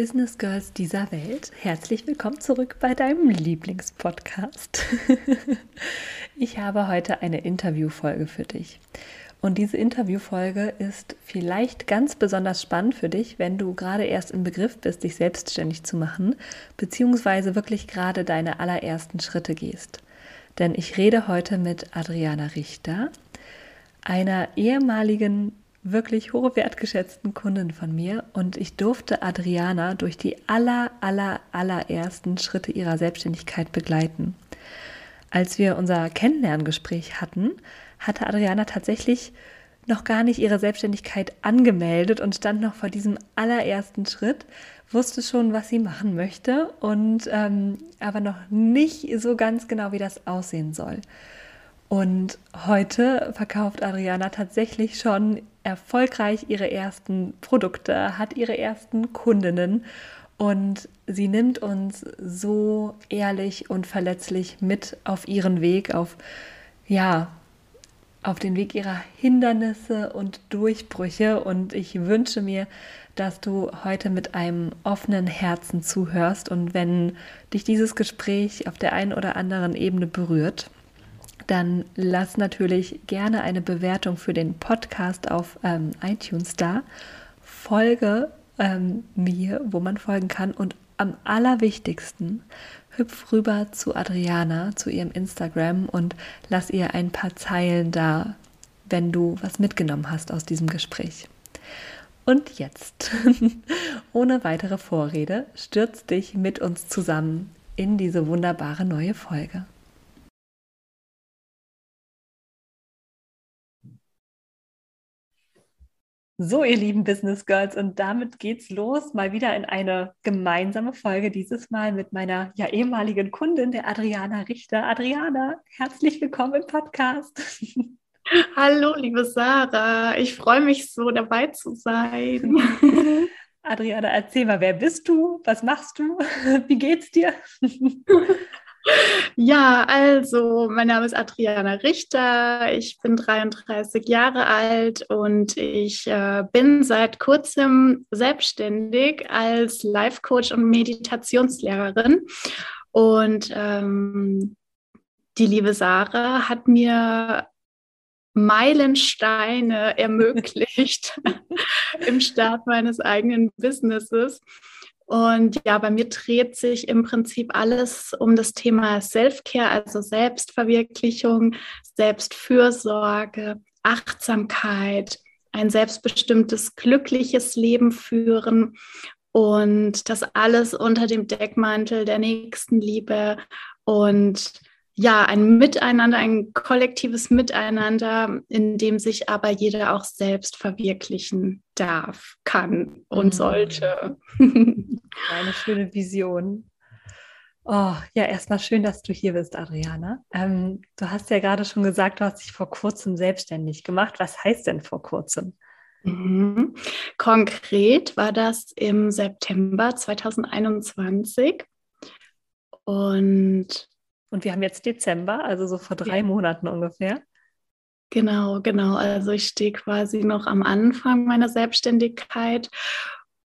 Business Girls dieser Welt, herzlich willkommen zurück bei deinem Lieblingspodcast. ich habe heute eine Interviewfolge für dich. Und diese Interviewfolge ist vielleicht ganz besonders spannend für dich, wenn du gerade erst im Begriff bist, dich selbstständig zu machen, beziehungsweise wirklich gerade deine allerersten Schritte gehst. Denn ich rede heute mit Adriana Richter, einer ehemaligen, wirklich hochwertgeschätzten Kundin von mir. Und ich durfte Adriana durch die aller, aller, allerersten Schritte ihrer Selbstständigkeit begleiten. Als wir unser Kennenlerngespräch hatten, hatte Adriana tatsächlich noch gar nicht ihre Selbstständigkeit angemeldet und stand noch vor diesem allerersten Schritt, wusste schon, was sie machen möchte und ähm, aber noch nicht so ganz genau, wie das aussehen soll. Und heute verkauft Adriana tatsächlich schon erfolgreich ihre ersten Produkte, hat ihre ersten Kundinnen und sie nimmt uns so ehrlich und verletzlich mit auf ihren Weg, auf ja, auf den Weg ihrer Hindernisse und Durchbrüche. Und ich wünsche mir, dass du heute mit einem offenen Herzen zuhörst und wenn dich dieses Gespräch auf der einen oder anderen Ebene berührt, dann lass natürlich gerne eine Bewertung für den Podcast auf ähm, iTunes da. Folge ähm, mir, wo man folgen kann und am allerwichtigsten, hüpf rüber zu Adriana, zu ihrem Instagram und lass ihr ein paar Zeilen da, wenn du was mitgenommen hast aus diesem Gespräch. Und jetzt, ohne weitere Vorrede, stürz dich mit uns zusammen in diese wunderbare neue Folge. So, ihr lieben Business Girls, und damit geht's los, mal wieder in eine gemeinsame Folge, dieses Mal mit meiner ja ehemaligen Kundin, der Adriana Richter. Adriana, herzlich willkommen im Podcast. Hallo, liebe Sarah, ich freue mich so dabei zu sein. Adriana, erzähl mal, wer bist du? Was machst du? Wie geht's dir? Ja, also mein Name ist Adriana Richter, ich bin 33 Jahre alt und ich äh, bin seit kurzem selbstständig als Life Coach und Meditationslehrerin. Und ähm, die liebe Sarah hat mir Meilensteine ermöglicht im Start meines eigenen Businesses. Und ja, bei mir dreht sich im Prinzip alles um das Thema Self-Care, also Selbstverwirklichung, Selbstfürsorge, Achtsamkeit, ein selbstbestimmtes, glückliches Leben führen und das alles unter dem Deckmantel der Nächstenliebe und ja, ein Miteinander, ein kollektives Miteinander, in dem sich aber jeder auch selbst verwirklichen darf, kann und mhm. sollte. Eine schöne Vision. Oh, ja, erstmal schön, dass du hier bist, Adriana. Ähm, du hast ja gerade schon gesagt, du hast dich vor kurzem selbstständig gemacht. Was heißt denn vor kurzem? Mhm. Konkret war das im September 2021. Und und wir haben jetzt Dezember, also so vor drei ja. Monaten ungefähr. Genau, genau. Also ich stehe quasi noch am Anfang meiner Selbstständigkeit.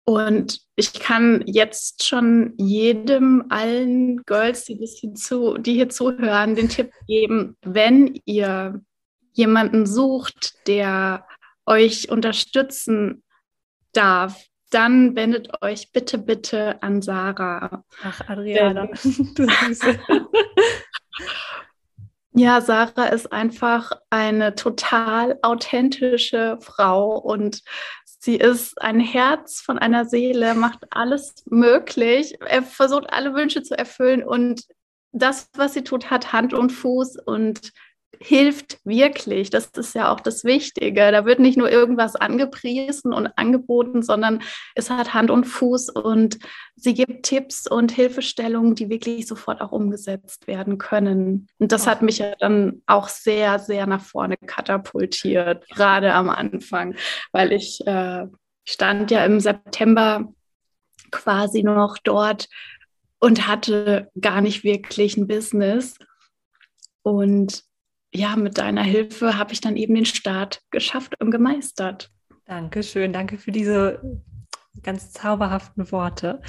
Und ich kann jetzt schon jedem, allen Girls, die, hier, zu, die hier zuhören, den Tipp geben, wenn ihr jemanden sucht, der euch unterstützen darf, dann wendet euch bitte, bitte an Sarah. Ach, Adriana, du Süße. Ja, Sarah ist einfach eine total authentische Frau und sie ist ein Herz von einer Seele, macht alles möglich. Er versucht alle Wünsche zu erfüllen und das, was sie tut, hat Hand und Fuß und hilft wirklich. Das ist ja auch das Wichtige. Da wird nicht nur irgendwas angepriesen und angeboten, sondern es hat Hand und Fuß und sie gibt Tipps und Hilfestellungen, die wirklich sofort auch umgesetzt werden können. Und das hat mich ja dann auch sehr, sehr nach vorne katapultiert, gerade am Anfang, weil ich äh, stand ja im September quasi noch dort und hatte gar nicht wirklich ein Business. Und ja, mit deiner Hilfe habe ich dann eben den Start geschafft und gemeistert. Dankeschön, danke für diese ganz zauberhaften Worte.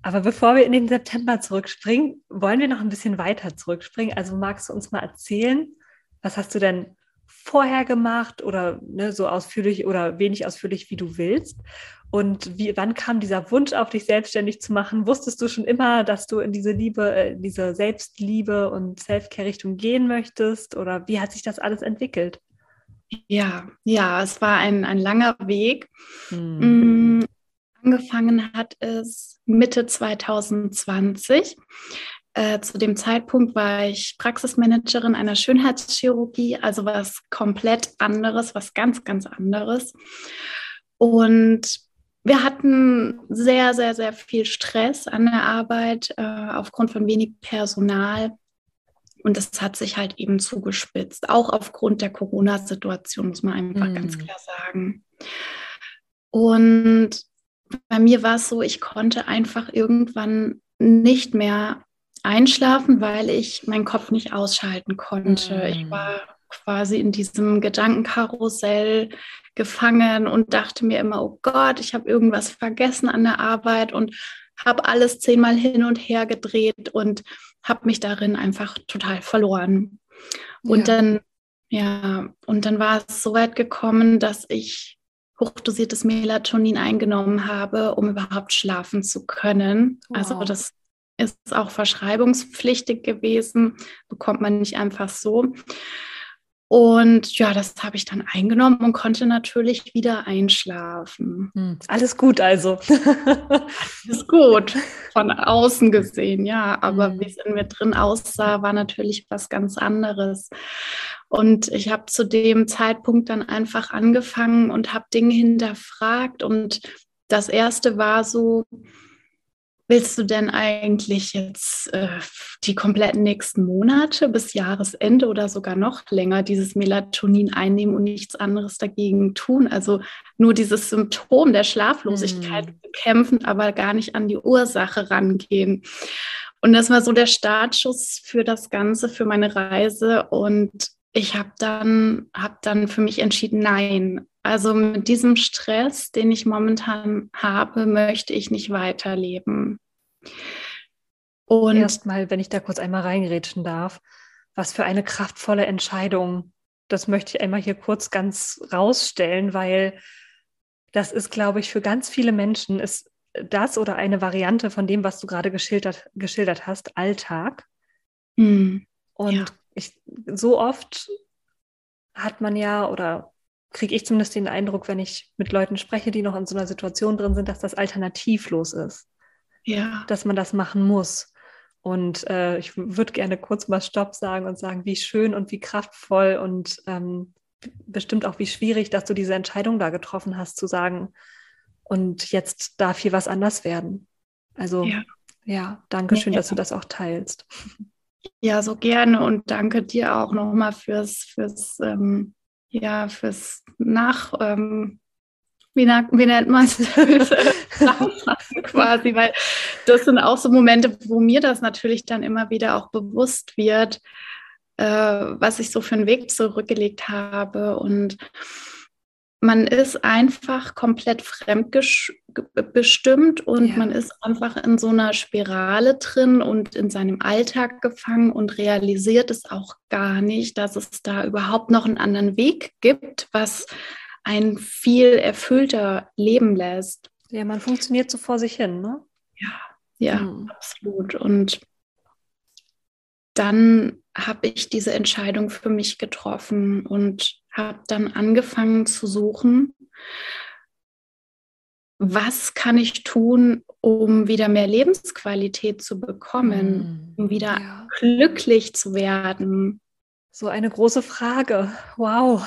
Aber bevor wir in den September zurückspringen, wollen wir noch ein bisschen weiter zurückspringen. Also magst du uns mal erzählen, was hast du denn vorher gemacht oder ne, so ausführlich oder wenig ausführlich, wie du willst? Und wie, wann kam dieser Wunsch auf dich selbstständig zu machen? Wusstest du schon immer, dass du in diese Liebe, äh, diese Selbstliebe und Selfcare-Richtung gehen möchtest? Oder wie hat sich das alles entwickelt? Ja, ja, es war ein, ein langer Weg. Hm. Mm, angefangen hat es Mitte 2020. Äh, zu dem Zeitpunkt war ich Praxismanagerin einer Schönheitschirurgie, also was komplett anderes, was ganz, ganz anderes. Und wir hatten sehr, sehr, sehr viel Stress an der Arbeit äh, aufgrund von wenig Personal. Und das hat sich halt eben zugespitzt, auch aufgrund der Corona-Situation, muss man einfach mm. ganz klar sagen. Und bei mir war es so, ich konnte einfach irgendwann nicht mehr einschlafen, weil ich meinen Kopf nicht ausschalten konnte. Mm. Ich war quasi in diesem Gedankenkarussell gefangen und dachte mir immer, oh Gott, ich habe irgendwas vergessen an der Arbeit und habe alles zehnmal hin und her gedreht und habe mich darin einfach total verloren. Und ja. dann, ja, und dann war es so weit gekommen, dass ich hochdosiertes Melatonin eingenommen habe, um überhaupt schlafen zu können. Also wow. Also das ist auch verschreibungspflichtig gewesen, bekommt man nicht einfach so. Und ja, das habe ich dann eingenommen und konnte natürlich wieder einschlafen. Hm, alles gut also. alles gut, von außen gesehen, ja. Aber hm. wie es in mir drin aussah, war natürlich was ganz anderes. Und ich habe zu dem Zeitpunkt dann einfach angefangen und habe Dinge hinterfragt. Und das erste war so, Willst du denn eigentlich jetzt äh, die kompletten nächsten Monate bis Jahresende oder sogar noch länger dieses Melatonin einnehmen und nichts anderes dagegen tun? Also nur dieses Symptom der Schlaflosigkeit mm. bekämpfen, aber gar nicht an die Ursache rangehen. Und das war so der Startschuss für das Ganze, für meine Reise. Und ich habe dann, hab dann für mich entschieden, nein, also mit diesem Stress, den ich momentan habe, möchte ich nicht weiterleben. Und erstmal, wenn ich da kurz einmal reingerätschen darf, was für eine kraftvolle Entscheidung. Das möchte ich einmal hier kurz ganz rausstellen, weil das ist, glaube ich, für ganz viele Menschen ist das oder eine Variante von dem, was du gerade geschildert, geschildert hast, Alltag. Mhm. Und ja. ich, so oft hat man ja oder kriege ich zumindest den Eindruck, wenn ich mit Leuten spreche, die noch in so einer Situation drin sind, dass das alternativlos ist. Ja. Dass man das machen muss. Und äh, ich würde gerne kurz mal Stopp sagen und sagen, wie schön und wie kraftvoll und ähm, bestimmt auch wie schwierig, dass du diese Entscheidung da getroffen hast, zu sagen, und jetzt darf hier was anders werden. Also ja, ja danke schön, ja. dass du das auch teilst. Ja, so gerne und danke dir auch nochmal fürs, fürs ähm, ja, fürs Nach, ähm, wie, wie nennt man es? quasi, weil das sind auch so Momente, wo mir das natürlich dann immer wieder auch bewusst wird, äh, was ich so für einen Weg zurückgelegt habe und man ist einfach komplett fremdbestimmt und ja. man ist einfach in so einer Spirale drin und in seinem Alltag gefangen und realisiert es auch gar nicht, dass es da überhaupt noch einen anderen Weg gibt, was ein viel erfüllter leben lässt. Ja, man funktioniert so vor sich hin, ne? Ja, ja, hm. absolut. Und dann habe ich diese Entscheidung für mich getroffen und habe dann angefangen zu suchen, was kann ich tun, um wieder mehr Lebensqualität zu bekommen, mm, um wieder ja. glücklich zu werden. So eine große Frage. Wow.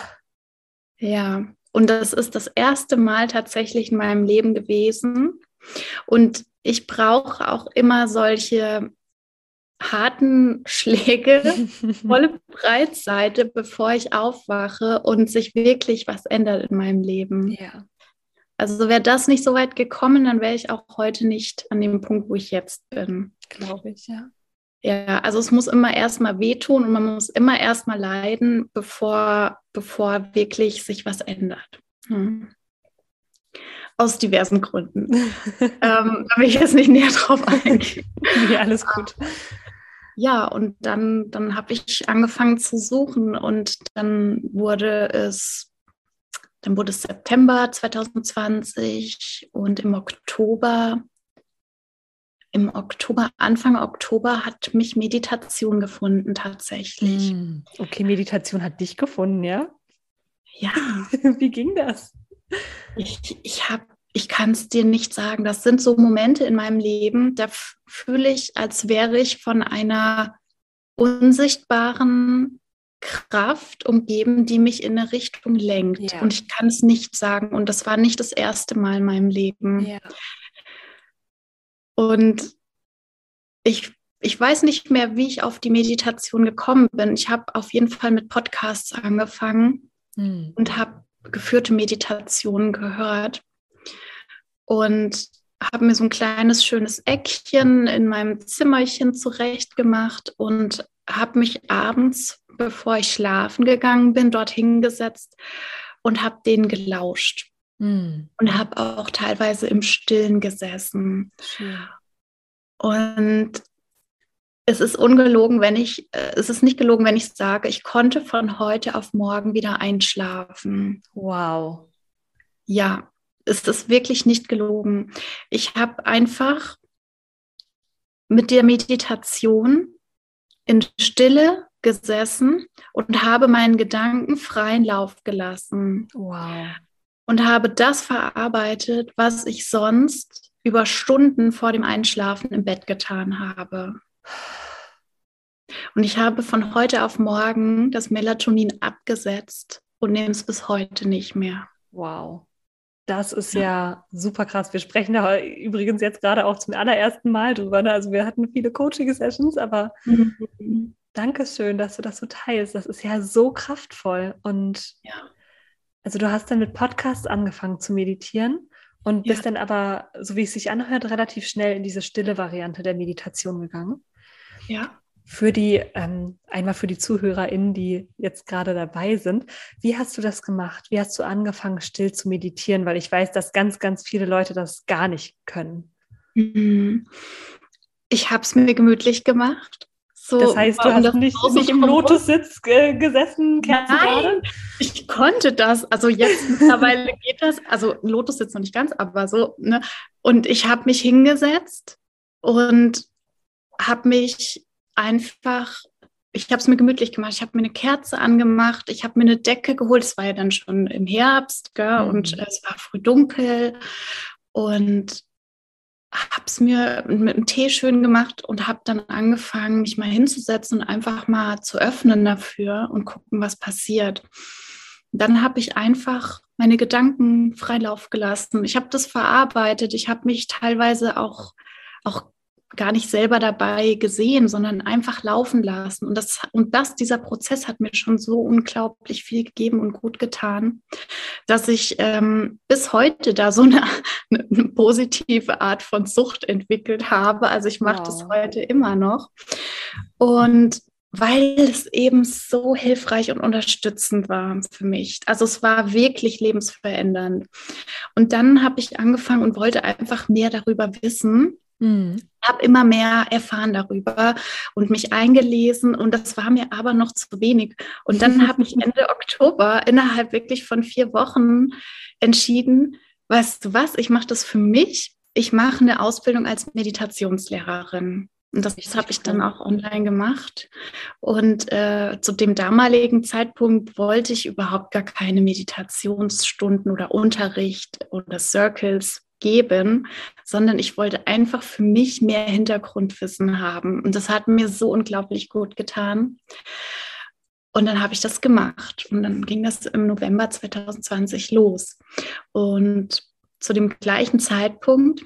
Ja, und das ist das erste Mal tatsächlich in meinem Leben gewesen. Und ich brauche auch immer solche harten Schläge, volle Breitseite, bevor ich aufwache und sich wirklich was ändert in meinem Leben. Ja. Also wäre das nicht so weit gekommen, dann wäre ich auch heute nicht an dem Punkt, wo ich jetzt bin. Glaube ich, ja. Ja, also es muss immer erstmal wehtun und man muss immer erstmal leiden, bevor, bevor wirklich sich was ändert. Hm. Aus diversen Gründen. ähm, da will ich jetzt nicht näher drauf eingehen. Ja, alles gut. Ja, und dann, dann habe ich angefangen zu suchen und dann wurde es, dann wurde es September 2020 und im Oktober im Oktober, Anfang Oktober hat mich Meditation gefunden tatsächlich. Hm, okay, Meditation hat dich gefunden, ja? Ja. Wie ging das? Ich, ich habe ich kann es dir nicht sagen. Das sind so Momente in meinem Leben, da fühle ich, als wäre ich von einer unsichtbaren Kraft umgeben, die mich in eine Richtung lenkt. Ja. Und ich kann es nicht sagen. Und das war nicht das erste Mal in meinem Leben. Ja. Und ich, ich weiß nicht mehr, wie ich auf die Meditation gekommen bin. Ich habe auf jeden Fall mit Podcasts angefangen hm. und habe geführte Meditationen gehört und habe mir so ein kleines schönes Eckchen in meinem Zimmerchen zurechtgemacht und habe mich abends, bevor ich schlafen gegangen bin, dort hingesetzt und habe denen gelauscht. Mhm. Und habe auch teilweise im Stillen gesessen. Schön. Und es ist ungelogen, wenn ich, äh, es ist nicht gelogen, wenn ich sage, ich konnte von heute auf morgen wieder einschlafen. Wow. Ja, es ist wirklich nicht gelogen. Ich habe einfach mit der Meditation in Stille gesessen und habe meinen Gedanken freien Lauf gelassen. Wow und habe das verarbeitet, was ich sonst über Stunden vor dem Einschlafen im Bett getan habe. Und ich habe von heute auf morgen das Melatonin abgesetzt und nehme es bis heute nicht mehr. Wow. Das ist ja. super krass. Wir sprechen da übrigens jetzt gerade auch zum allerersten Mal drüber. Ne? Also wir hatten viele Coaching-Sessions, aber mhm. Dankeschön, dass du das so teilst. Das ist ja so kraftvoll. Und ja. Also du hast dann mit Podcasts angefangen zu meditieren und bist dann aber, so wie es sich anhört, relativ schnell in diese stille Variante der Meditation gegangen. Ja. Für die, ähm, einmal für die ZuhörerInnen, die jetzt gerade dabei sind, wie hast du das gemacht? Wie hast du angefangen, still zu meditieren? Weil ich weiß, dass ganz, ganz viele Leute das gar nicht können. Mhm. Ich habe es mir gemütlich gemacht. So, das heißt, du hast nicht, nicht im Lotussitz gesessen, Nein, ich konnte das. Also jetzt mittlerweile geht das. Also Lotussitz noch nicht ganz, aber so. Ne? Und ich habe mich hingesetzt und habe mich einfach, ich habe es mir gemütlich gemacht. Ich habe mir eine Kerze angemacht, ich habe mir eine Decke geholt. Es war ja dann schon im Herbst gell? Mhm. und es war früh dunkel. Und habe es mir mit einem Tee schön gemacht und habe dann angefangen, mich mal hinzusetzen und einfach mal zu öffnen dafür und gucken, was passiert. Dann habe ich einfach meine Gedanken freilauf gelassen. Ich habe das verarbeitet. Ich habe mich teilweise auch, auch gar nicht selber dabei gesehen, sondern einfach laufen lassen. Und das, und das, dieser Prozess hat mir schon so unglaublich viel gegeben und gut getan, dass ich ähm, bis heute da so eine, eine, positive Art von Sucht entwickelt habe. Also ich mache wow. das heute immer noch. Und weil es eben so hilfreich und unterstützend war für mich. Also es war wirklich lebensverändernd. Und dann habe ich angefangen und wollte einfach mehr darüber wissen Mhm. Habe immer mehr erfahren darüber und mich eingelesen und das war mir aber noch zu wenig. Und dann habe ich Ende Oktober innerhalb wirklich von vier Wochen entschieden, weißt du was, ich mache das für mich. Ich mache eine Ausbildung als Meditationslehrerin. Und das, habe ich dann auch online gemacht. Und äh, zu dem damaligen Zeitpunkt wollte ich überhaupt gar keine Meditationsstunden oder Unterricht oder Circles geben, sondern ich wollte einfach für mich mehr Hintergrundwissen haben. Und das hat mir so unglaublich gut getan. Und dann habe ich das gemacht. Und dann ging das im November 2020 los. Und zu dem gleichen Zeitpunkt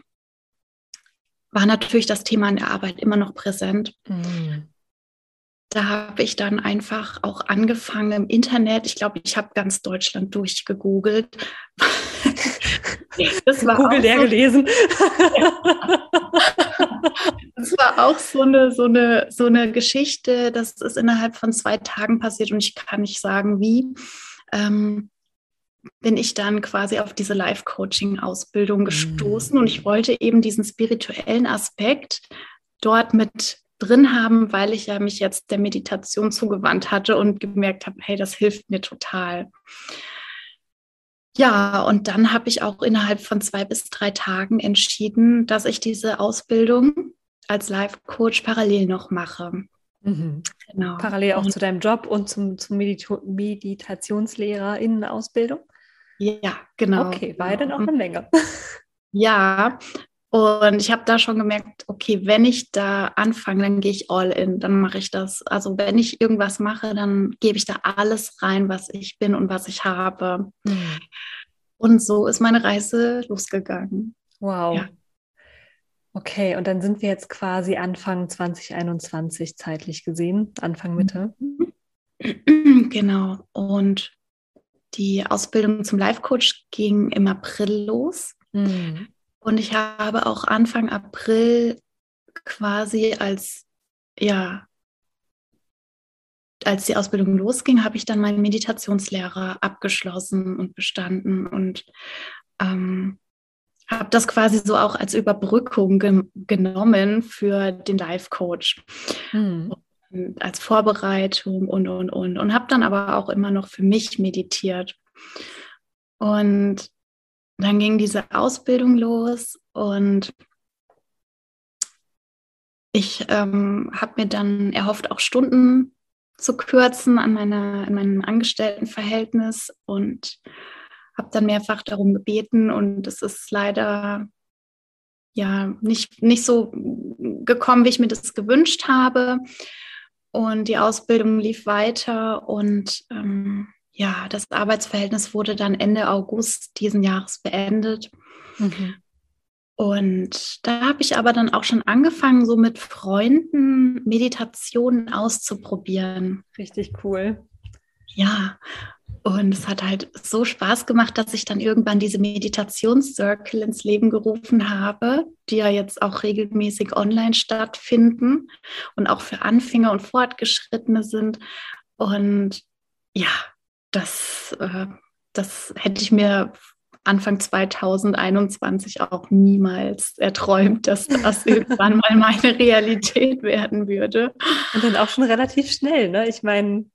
war natürlich das Thema in der Arbeit immer noch präsent. Mhm. Da habe ich dann einfach auch angefangen im Internet. Ich glaube, ich habe ganz Deutschland durchgegoogelt. Das war Google leer so, gelesen. das war auch so eine, so, eine, so eine Geschichte, das ist innerhalb von zwei Tagen passiert und ich kann nicht sagen, wie. Ähm, bin ich dann quasi auf diese Life-Coaching-Ausbildung mhm. gestoßen und ich wollte eben diesen spirituellen Aspekt dort mit drin haben, weil ich ja mich jetzt der Meditation zugewandt hatte und gemerkt habe, hey, das hilft mir total. Ja, und dann habe ich auch innerhalb von zwei bis drei Tagen entschieden, dass ich diese Ausbildung als Life-Coach parallel noch mache. Mhm. Genau. Parallel auch und, zu deinem Job und zum, zum Medita Meditationslehrer in Ausbildung? Ja, genau. Okay, beide noch eine Menge. Ja, und ich habe da schon gemerkt, okay, wenn ich da anfange, dann gehe ich all in, dann mache ich das. Also wenn ich irgendwas mache, dann gebe ich da alles rein, was ich bin und was ich habe. Mhm. Und so ist meine Reise losgegangen. Wow. Ja. Okay, und dann sind wir jetzt quasi Anfang 2021 zeitlich gesehen, Anfang Mitte. Genau. Und die Ausbildung zum Life Coach ging im April los. Mhm. Und ich habe auch Anfang April quasi als, ja, als die Ausbildung losging, habe ich dann meinen Meditationslehrer abgeschlossen und bestanden und ähm, habe das quasi so auch als Überbrückung ge genommen für den Life Coach. Hm als Vorbereitung und, und, und. Und habe dann aber auch immer noch für mich meditiert. Und dann ging diese Ausbildung los und ich ähm, habe mir dann erhofft, auch Stunden zu kürzen an, meiner, an meinem Angestelltenverhältnis und habe dann mehrfach darum gebeten und es ist leider ja nicht, nicht so gekommen, wie ich mir das gewünscht habe. Und die Ausbildung lief weiter und ähm, ja, das Arbeitsverhältnis wurde dann Ende August diesen Jahres beendet. Mhm. Und da habe ich aber dann auch schon angefangen, so mit Freunden Meditationen auszuprobieren. Richtig cool. Ja, und es hat halt so Spaß gemacht, dass ich dann irgendwann diese Meditationscircle ins Leben gerufen habe, die ja jetzt auch regelmäßig online stattfinden und auch für Anfänger und Fortgeschrittene sind. Und ja, das, äh, das hätte ich mir Anfang 2021 auch niemals erträumt, dass das irgendwann mal meine Realität werden würde. Und dann auch schon relativ schnell, ne? Ich meine,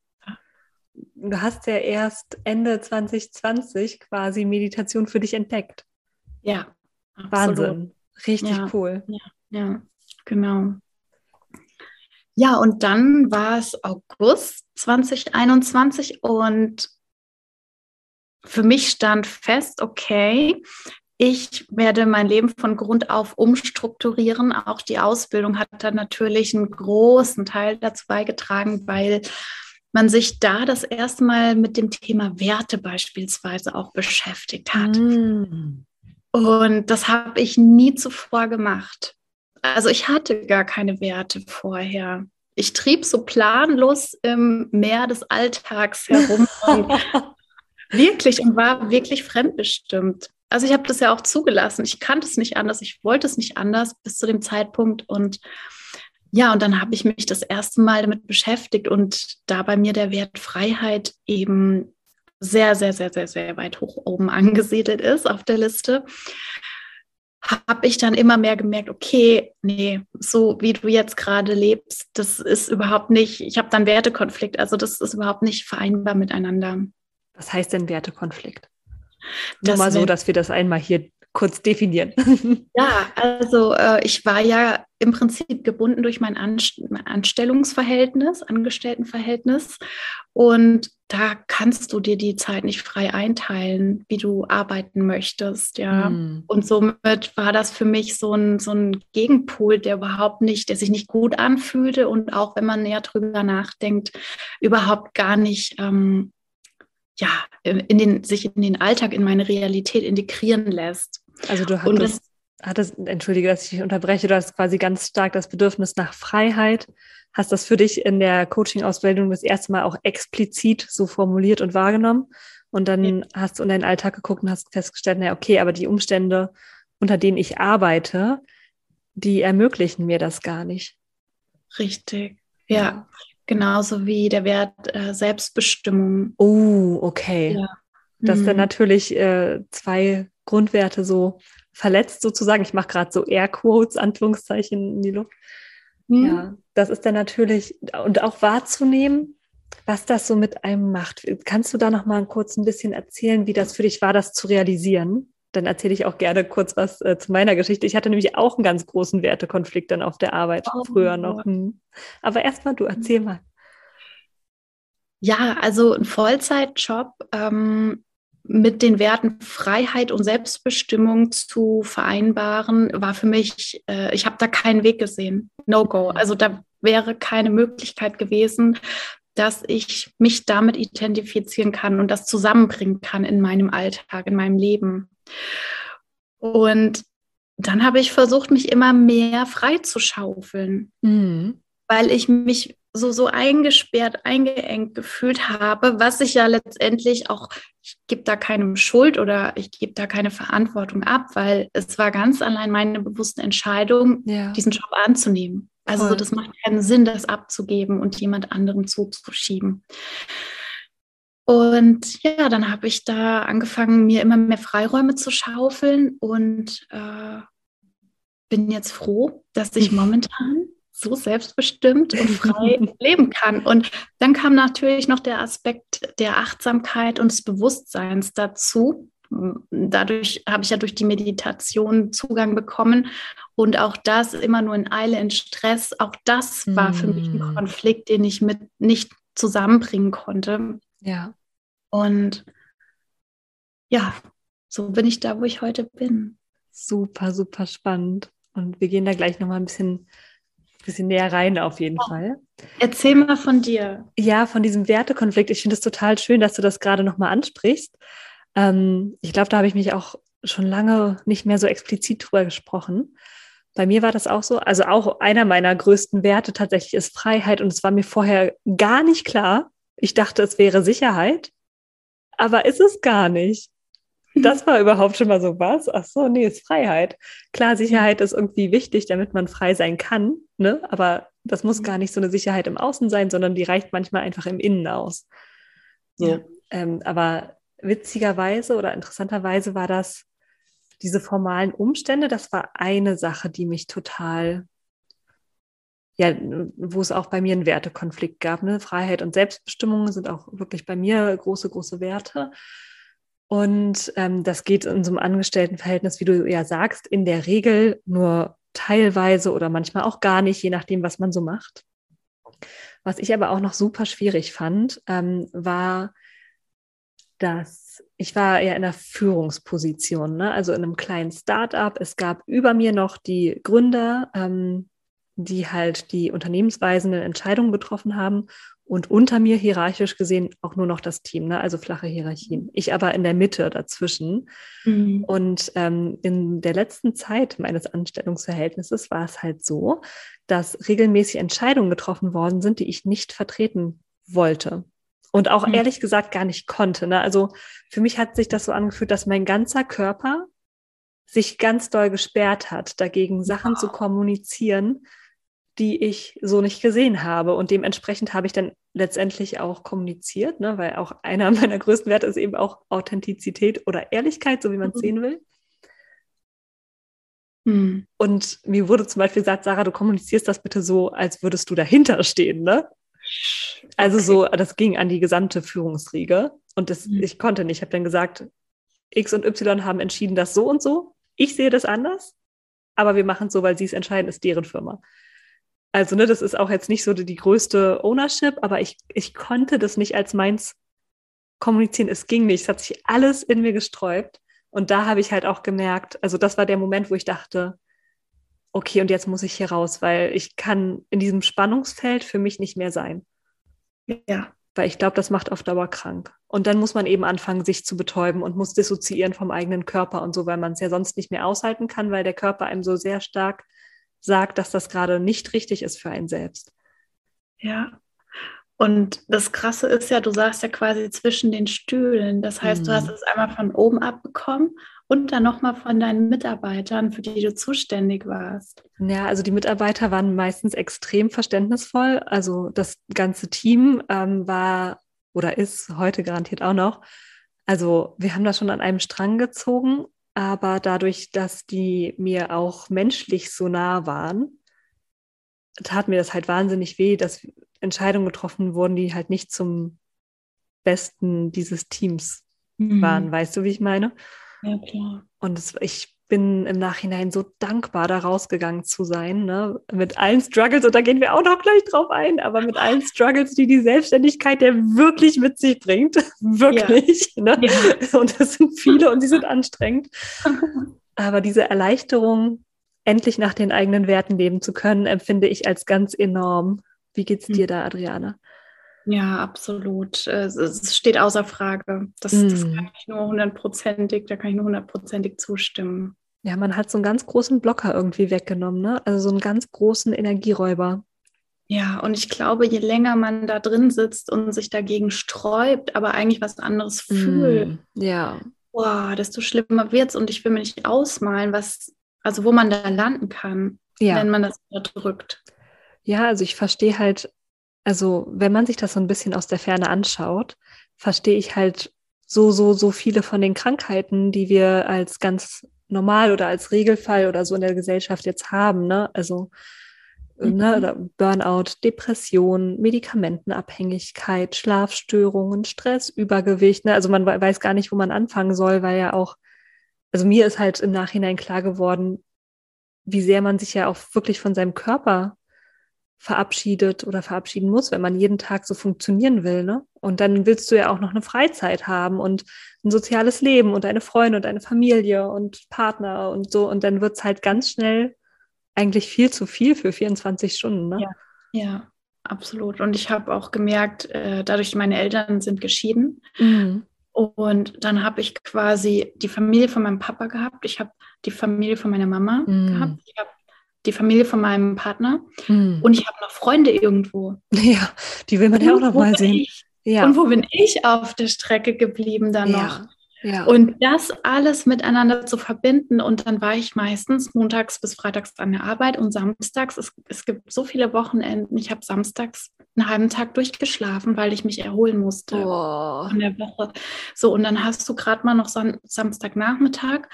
du hast ja erst Ende 2020 quasi Meditation für dich entdeckt. Ja. Absolut. Wahnsinn. Richtig ja, cool. Ja, ja, genau. Ja, und dann war es August 2021 und für mich stand fest, okay, ich werde mein Leben von Grund auf umstrukturieren. Auch die Ausbildung hat da natürlich einen großen Teil dazu beigetragen, weil man sich da das erste Mal mit dem Thema Werte beispielsweise auch beschäftigt hat. Mm. Und das habe ich nie zuvor gemacht. Also ich hatte gar keine Werte vorher. Ich trieb so planlos im Meer des Alltags herum und wirklich und war wirklich fremdbestimmt. Also ich habe das ja auch zugelassen. Ich kannte es nicht anders. Ich wollte es nicht anders bis zu dem Zeitpunkt und ja, und dann habe ich mich das erste Mal damit beschäftigt und da bei mir der Wert Freiheit eben sehr, sehr, sehr, sehr, sehr weit hoch oben angesiedelt ist auf der Liste, habe ich dann immer mehr gemerkt, okay, nee, so wie du jetzt gerade lebst, das ist überhaupt nicht, ich habe dann Wertekonflikt, also das ist überhaupt nicht vereinbar miteinander. Was heißt denn Wertekonflikt? Nur mal so, dass wir das einmal hier kurz definieren. Ja, also äh, ich war ja im Prinzip gebunden durch mein Anstellungsverhältnis, Angestelltenverhältnis. Und da kannst du dir die Zeit nicht frei einteilen, wie du arbeiten möchtest, ja. Mm. Und somit war das für mich so ein, so ein Gegenpol, der überhaupt nicht, der sich nicht gut anfühlte und auch wenn man näher drüber nachdenkt, überhaupt gar nicht ähm, ja, in den, sich in den Alltag, in meine Realität integrieren lässt. Also du hattest, hattest, entschuldige, dass ich dich unterbreche, du hast quasi ganz stark das Bedürfnis nach Freiheit. Hast das für dich in der Coaching-Ausbildung das erste Mal auch explizit so formuliert und wahrgenommen? Und dann ja. hast du in deinen Alltag geguckt und hast festgestellt, naja, okay, aber die Umstände, unter denen ich arbeite, die ermöglichen mir das gar nicht. Richtig, ja. ja. Genauso wie der Wert äh, Selbstbestimmung. Oh, okay. Ja. Das mhm. sind natürlich äh, zwei Grundwerte so verletzt sozusagen. Ich mache gerade so Airquotes, Anführungszeichen in die Luft. Mhm. Ja, das ist dann natürlich und auch wahrzunehmen, was das so mit einem macht. Kannst du da noch mal kurz ein bisschen erzählen, wie das für dich war, das zu realisieren? Dann erzähle ich auch gerne kurz was äh, zu meiner Geschichte. Ich hatte nämlich auch einen ganz großen Wertekonflikt dann auf der Arbeit oh, früher noch. Hm. Aber erstmal du, erzähl mal. Ja, also ein Vollzeitjob ähm, mit den Werten Freiheit und Selbstbestimmung zu vereinbaren, war für mich, äh, ich habe da keinen Weg gesehen. No go. Also da wäre keine Möglichkeit gewesen, dass ich mich damit identifizieren kann und das zusammenbringen kann in meinem Alltag, in meinem Leben. Und dann habe ich versucht, mich immer mehr frei zu schaufeln, mhm. weil ich mich so, so eingesperrt, eingeengt gefühlt habe, was ich ja letztendlich auch, ich gebe da keinem Schuld oder ich gebe da keine Verantwortung ab, weil es war ganz allein meine bewusste Entscheidung, ja. diesen Job anzunehmen. Also Voll. das macht keinen Sinn, das abzugeben und jemand anderem zuzuschieben. Und ja, dann habe ich da angefangen, mir immer mehr Freiräume zu schaufeln und äh, bin jetzt froh, dass ich momentan so selbstbestimmt und frei leben kann. Und dann kam natürlich noch der Aspekt der Achtsamkeit und des Bewusstseins dazu. Dadurch habe ich ja durch die Meditation Zugang bekommen und auch das immer nur in Eile, in Stress. Auch das war für mich ein hm. Konflikt, den ich mit nicht zusammenbringen konnte. Ja. Und ja, so bin ich da, wo ich heute bin. Super, super spannend. Und wir gehen da gleich nochmal ein bisschen bisschen näher rein auf jeden ja. Fall. Erzähl mal von dir. Ja, von diesem Wertekonflikt. Ich finde es total schön, dass du das gerade nochmal ansprichst. Ähm, ich glaube, da habe ich mich auch schon lange nicht mehr so explizit drüber gesprochen. Bei mir war das auch so. Also auch einer meiner größten Werte tatsächlich ist Freiheit und es war mir vorher gar nicht klar. Ich dachte, es wäre Sicherheit, aber ist es gar nicht. Das war überhaupt schon mal so was. Ach so, nee, ist Freiheit. Klar, Sicherheit ist irgendwie wichtig, damit man frei sein kann, ne? Aber das muss gar nicht so eine Sicherheit im Außen sein, sondern die reicht manchmal einfach im Innen aus. Ja. ähm, aber witzigerweise oder interessanterweise war das diese formalen Umstände, das war eine Sache, die mich total, ja, wo es auch bei mir einen Wertekonflikt gab. Ne? Freiheit und Selbstbestimmung sind auch wirklich bei mir große, große Werte. Und ähm, das geht in so einem Angestelltenverhältnis, wie du ja sagst, in der Regel nur teilweise oder manchmal auch gar nicht, je nachdem, was man so macht. Was ich aber auch noch super schwierig fand, ähm, war, dass ich war ja in einer Führungsposition, ne? also in einem kleinen Start-up. Es gab über mir noch die Gründer, ähm, die halt die unternehmensweisenden Entscheidungen getroffen haben und unter mir hierarchisch gesehen auch nur noch das Team, ne? also flache Hierarchien. Ich aber in der Mitte dazwischen. Mhm. Und ähm, in der letzten Zeit meines Anstellungsverhältnisses war es halt so, dass regelmäßig Entscheidungen getroffen worden sind, die ich nicht vertreten wollte. Und auch mhm. ehrlich gesagt gar nicht konnte. Ne? Also für mich hat sich das so angefühlt, dass mein ganzer Körper sich ganz doll gesperrt hat, dagegen Sachen wow. zu kommunizieren, die ich so nicht gesehen habe. Und dementsprechend habe ich dann letztendlich auch kommuniziert, ne? weil auch einer meiner größten Werte ist eben auch Authentizität oder Ehrlichkeit, so wie man es mhm. sehen will. Mhm. Und mir wurde zum Beispiel gesagt, Sarah, du kommunizierst das bitte so, als würdest du dahinter stehen, ne? Also okay. so, das ging an die gesamte Führungsriege und das, mhm. ich konnte nicht. Ich habe dann gesagt, X und Y haben entschieden, das so und so ich sehe das anders, aber wir machen es so, weil sie es entscheiden, ist deren Firma. Also, ne, das ist auch jetzt nicht so die, die größte Ownership, aber ich, ich konnte das nicht als meins kommunizieren. Es ging nicht. Es hat sich alles in mir gesträubt. Und da habe ich halt auch gemerkt, also das war der Moment, wo ich dachte, okay, und jetzt muss ich hier raus, weil ich kann in diesem Spannungsfeld für mich nicht mehr sein. Ja. Weil ich glaube, das macht auf Dauer krank. Und dann muss man eben anfangen, sich zu betäuben und muss dissoziieren vom eigenen Körper und so, weil man es ja sonst nicht mehr aushalten kann, weil der Körper einem so sehr stark sagt, dass das gerade nicht richtig ist für einen selbst. Ja. Und das Krasse ist ja, du saßt ja quasi zwischen den Stühlen. Das heißt, mhm. du hast es einmal von oben abbekommen und dann nochmal von deinen Mitarbeitern, für die du zuständig warst. Ja, also die Mitarbeiter waren meistens extrem verständnisvoll. Also das ganze Team ähm, war oder ist heute garantiert auch noch. Also wir haben da schon an einem Strang gezogen, aber dadurch, dass die mir auch menschlich so nah waren, tat mir das halt wahnsinnig weh, dass Entscheidungen getroffen wurden, die halt nicht zum Besten dieses Teams mhm. waren. Weißt du, wie ich meine? Ja, klar. Und es, ich bin im Nachhinein so dankbar, da rausgegangen zu sein, ne? mit allen Struggles, und da gehen wir auch noch gleich drauf ein, aber mit allen Struggles, die die Selbstständigkeit der wirklich mit sich bringt, wirklich. Ja. Ne? Ja. Und das sind viele und sie sind anstrengend. aber diese Erleichterung, endlich nach den eigenen Werten leben zu können, empfinde ich als ganz enorm. Wie geht's hm. dir da, Adriane? Ja, absolut. Es steht außer Frage. Das, mm. das hm. kann ich nur hundertprozentig, da kann ich nur hundertprozentig zustimmen. Ja, man hat so einen ganz großen Blocker irgendwie weggenommen, ne? Also so einen ganz großen Energieräuber. Ja, und ich glaube, je länger man da drin sitzt und sich dagegen sträubt, aber eigentlich was anderes fühlt, mm, ja. boah, desto schlimmer wird's. Und ich will mir nicht ausmalen, was, also wo man da landen kann, ja. wenn man das unterdrückt. Ja, also ich verstehe halt, also wenn man sich das so ein bisschen aus der Ferne anschaut, verstehe ich halt so, so, so viele von den Krankheiten, die wir als ganz normal oder als Regelfall oder so in der Gesellschaft jetzt haben. Ne? Also mhm. ne, Burnout, Depression, Medikamentenabhängigkeit, Schlafstörungen, Stress, Übergewicht. Ne? Also man weiß gar nicht, wo man anfangen soll, weil ja auch, also mir ist halt im Nachhinein klar geworden, wie sehr man sich ja auch wirklich von seinem Körper verabschiedet oder verabschieden muss, wenn man jeden Tag so funktionieren will. Ne? Und dann willst du ja auch noch eine Freizeit haben und ein soziales Leben und eine Freunde und eine Familie und Partner und so. Und dann wird es halt ganz schnell eigentlich viel zu viel für 24 Stunden. Ne? Ja, ja, absolut. Und ich habe auch gemerkt, äh, dadurch, meine Eltern sind geschieden. Mhm. Und dann habe ich quasi die Familie von meinem Papa gehabt. Ich habe die Familie von meiner Mama mhm. gehabt. Ich habe die Familie von meinem Partner hm. und ich habe noch Freunde irgendwo. Ja, die will man ja auch noch mal sehen. Ich, ja. Und wo bin ich auf der Strecke geblieben dann noch? Ja. ja. Und das alles miteinander zu verbinden und dann war ich meistens montags bis freitags an der Arbeit und samstags, es, es gibt so viele Wochenenden, ich habe samstags einen halben Tag durchgeschlafen, weil ich mich erholen musste oh. von der Woche. So, und dann hast du gerade mal noch Sam Samstagnachmittag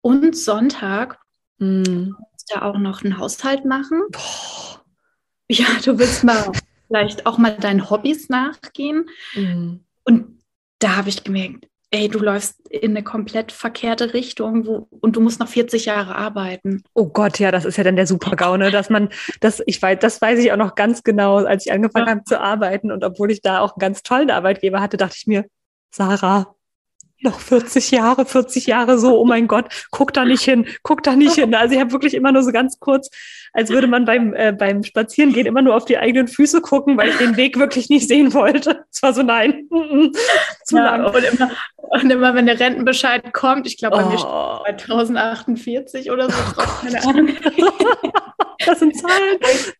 und Sonntag. Mm ja auch noch einen Haushalt machen. Boah. Ja, du willst mal vielleicht auch mal deinen Hobbys nachgehen. Mhm. Und da habe ich gemerkt, ey, du läufst in eine komplett verkehrte Richtung wo, und du musst noch 40 Jahre arbeiten. Oh Gott, ja, das ist ja dann der Super-GAU, ne? dass man, das, ich weiß, das weiß ich auch noch ganz genau, als ich angefangen ja. habe zu arbeiten und obwohl ich da auch einen ganz tollen Arbeitgeber hatte, dachte ich mir, Sarah, noch 40 Jahre, 40 Jahre so, oh mein Gott, guck da nicht hin, guck da nicht hin. Also ich habe wirklich immer nur so ganz kurz, als würde man beim, äh, beim Spazierengehen immer nur auf die eigenen Füße gucken, weil ich den Weg wirklich nicht sehen wollte. Es war so, nein, zu ja, lang. Und immer, und immer, wenn der Rentenbescheid kommt, ich glaube, bei oh. mir steht 2048 oder so drauf, keine Ahnung. das sind Zahlen.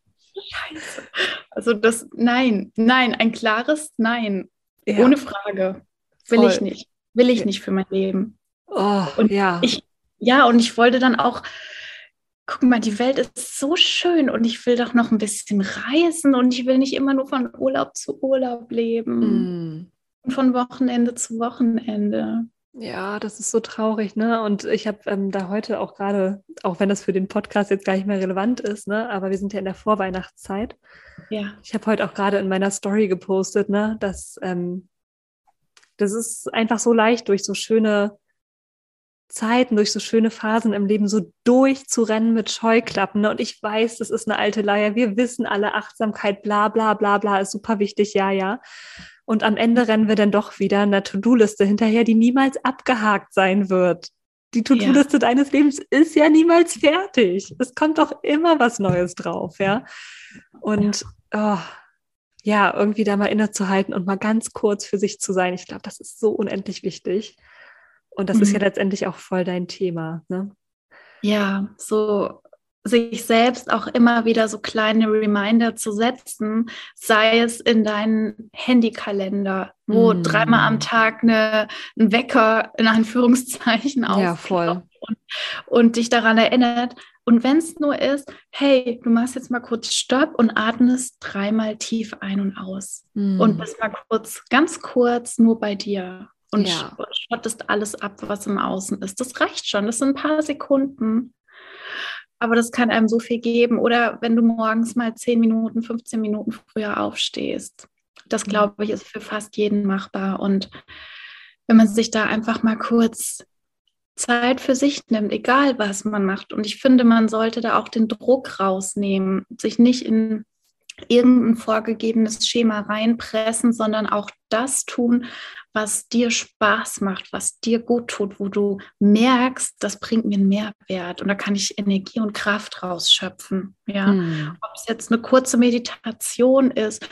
Scheiße. Also das, nein, nein, ein klares Nein. Ja. Ohne Frage. Will Voll. ich nicht will ich nicht für mein Leben. Oh, und ja. Ich, ja, und ich wollte dann auch, guck mal, die Welt ist so schön und ich will doch noch ein bisschen reisen und ich will nicht immer nur von Urlaub zu Urlaub leben mm. und von Wochenende zu Wochenende. Ja, das ist so traurig, ne? Und ich habe ähm, da heute auch gerade, auch wenn das für den Podcast jetzt gar nicht mehr relevant ist, ne? Aber wir sind ja in der Vorweihnachtszeit. Ja. Ich habe heute auch gerade in meiner Story gepostet, ne? Dass ähm, das ist einfach so leicht durch so schöne Zeiten, durch so schöne Phasen im Leben so durchzurennen mit Scheuklappen. Ne? Und ich weiß, das ist eine alte Leier. Wir wissen alle, Achtsamkeit, bla bla bla bla ist super wichtig, ja, ja. Und am Ende rennen wir dann doch wieder einer To-Do-Liste hinterher, die niemals abgehakt sein wird. Die To-Do-Liste ja. deines Lebens ist ja niemals fertig. Es kommt doch immer was Neues drauf, ja. Und ja. Oh, ja, irgendwie da mal innezuhalten und mal ganz kurz für sich zu sein. Ich glaube, das ist so unendlich wichtig. Und das mhm. ist ja mhm. letztendlich auch voll dein Thema. Ne? Ja, so sich selbst auch immer wieder so kleine Reminder zu setzen, sei es in deinen Handykalender, wo mm. dreimal am Tag eine, ein Wecker in Anführungszeichen auf ja, voll. Und, und dich daran erinnert. Und wenn es nur ist, hey, du machst jetzt mal kurz Stopp und atmest dreimal tief ein und aus. Mm. Und bist mal kurz, ganz kurz nur bei dir und ja. schottest alles ab, was im Außen ist. Das reicht schon. Das sind ein paar Sekunden. Aber das kann einem so viel geben. Oder wenn du morgens mal 10 Minuten, 15 Minuten früher aufstehst. Das, mhm. glaube ich, ist für fast jeden machbar. Und wenn man sich da einfach mal kurz Zeit für sich nimmt, egal was man macht. Und ich finde, man sollte da auch den Druck rausnehmen, sich nicht in irgendein vorgegebenes Schema reinpressen, sondern auch das tun, was dir Spaß macht, was dir gut tut, wo du merkst, das bringt mir einen Mehrwert und da kann ich Energie und Kraft rausschöpfen. Ja, hm. ob es jetzt eine kurze Meditation ist,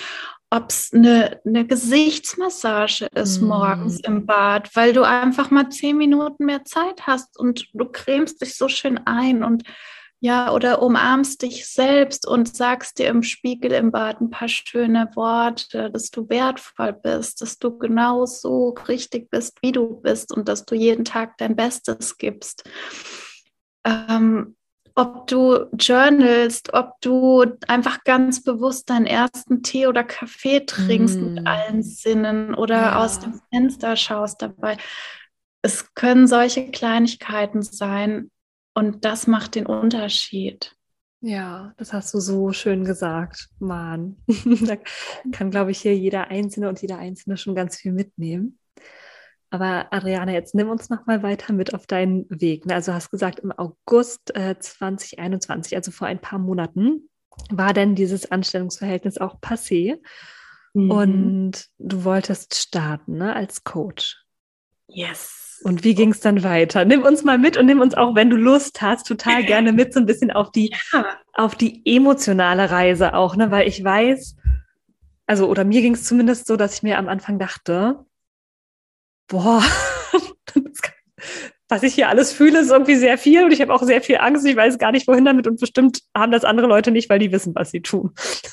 ob es eine, eine Gesichtsmassage ist hm. morgens im Bad, weil du einfach mal zehn Minuten mehr Zeit hast und du cremst dich so schön ein und ja, oder umarmst dich selbst und sagst dir im Spiegel im Bad ein paar schöne Worte, dass du wertvoll bist, dass du genau so richtig bist, wie du bist und dass du jeden Tag dein Bestes gibst. Ähm, ob du journalst, ob du einfach ganz bewusst deinen ersten Tee oder Kaffee trinkst mm. mit allen Sinnen oder ja. aus dem Fenster schaust dabei. Es können solche Kleinigkeiten sein, und das macht den Unterschied. Ja, das hast du so schön gesagt, Mann. da kann, glaube ich, hier jeder Einzelne und jeder Einzelne schon ganz viel mitnehmen. Aber Adriana, jetzt nimm uns noch mal weiter mit auf deinen Weg. Ne? Also hast gesagt, im August äh, 2021, also vor ein paar Monaten, war denn dieses Anstellungsverhältnis auch passé. Mhm. Und du wolltest starten ne, als Coach. Yes. Und wie ging es dann weiter? Nimm uns mal mit und nimm uns auch, wenn du Lust hast, total gerne mit so ein bisschen auf die, ja. auf die emotionale Reise auch, ne? Weil ich weiß, also, oder mir ging es zumindest so, dass ich mir am Anfang dachte, boah, was ich hier alles fühle, ist irgendwie sehr viel und ich habe auch sehr viel Angst. Ich weiß gar nicht, wohin damit und bestimmt haben das andere Leute nicht, weil die wissen, was sie tun.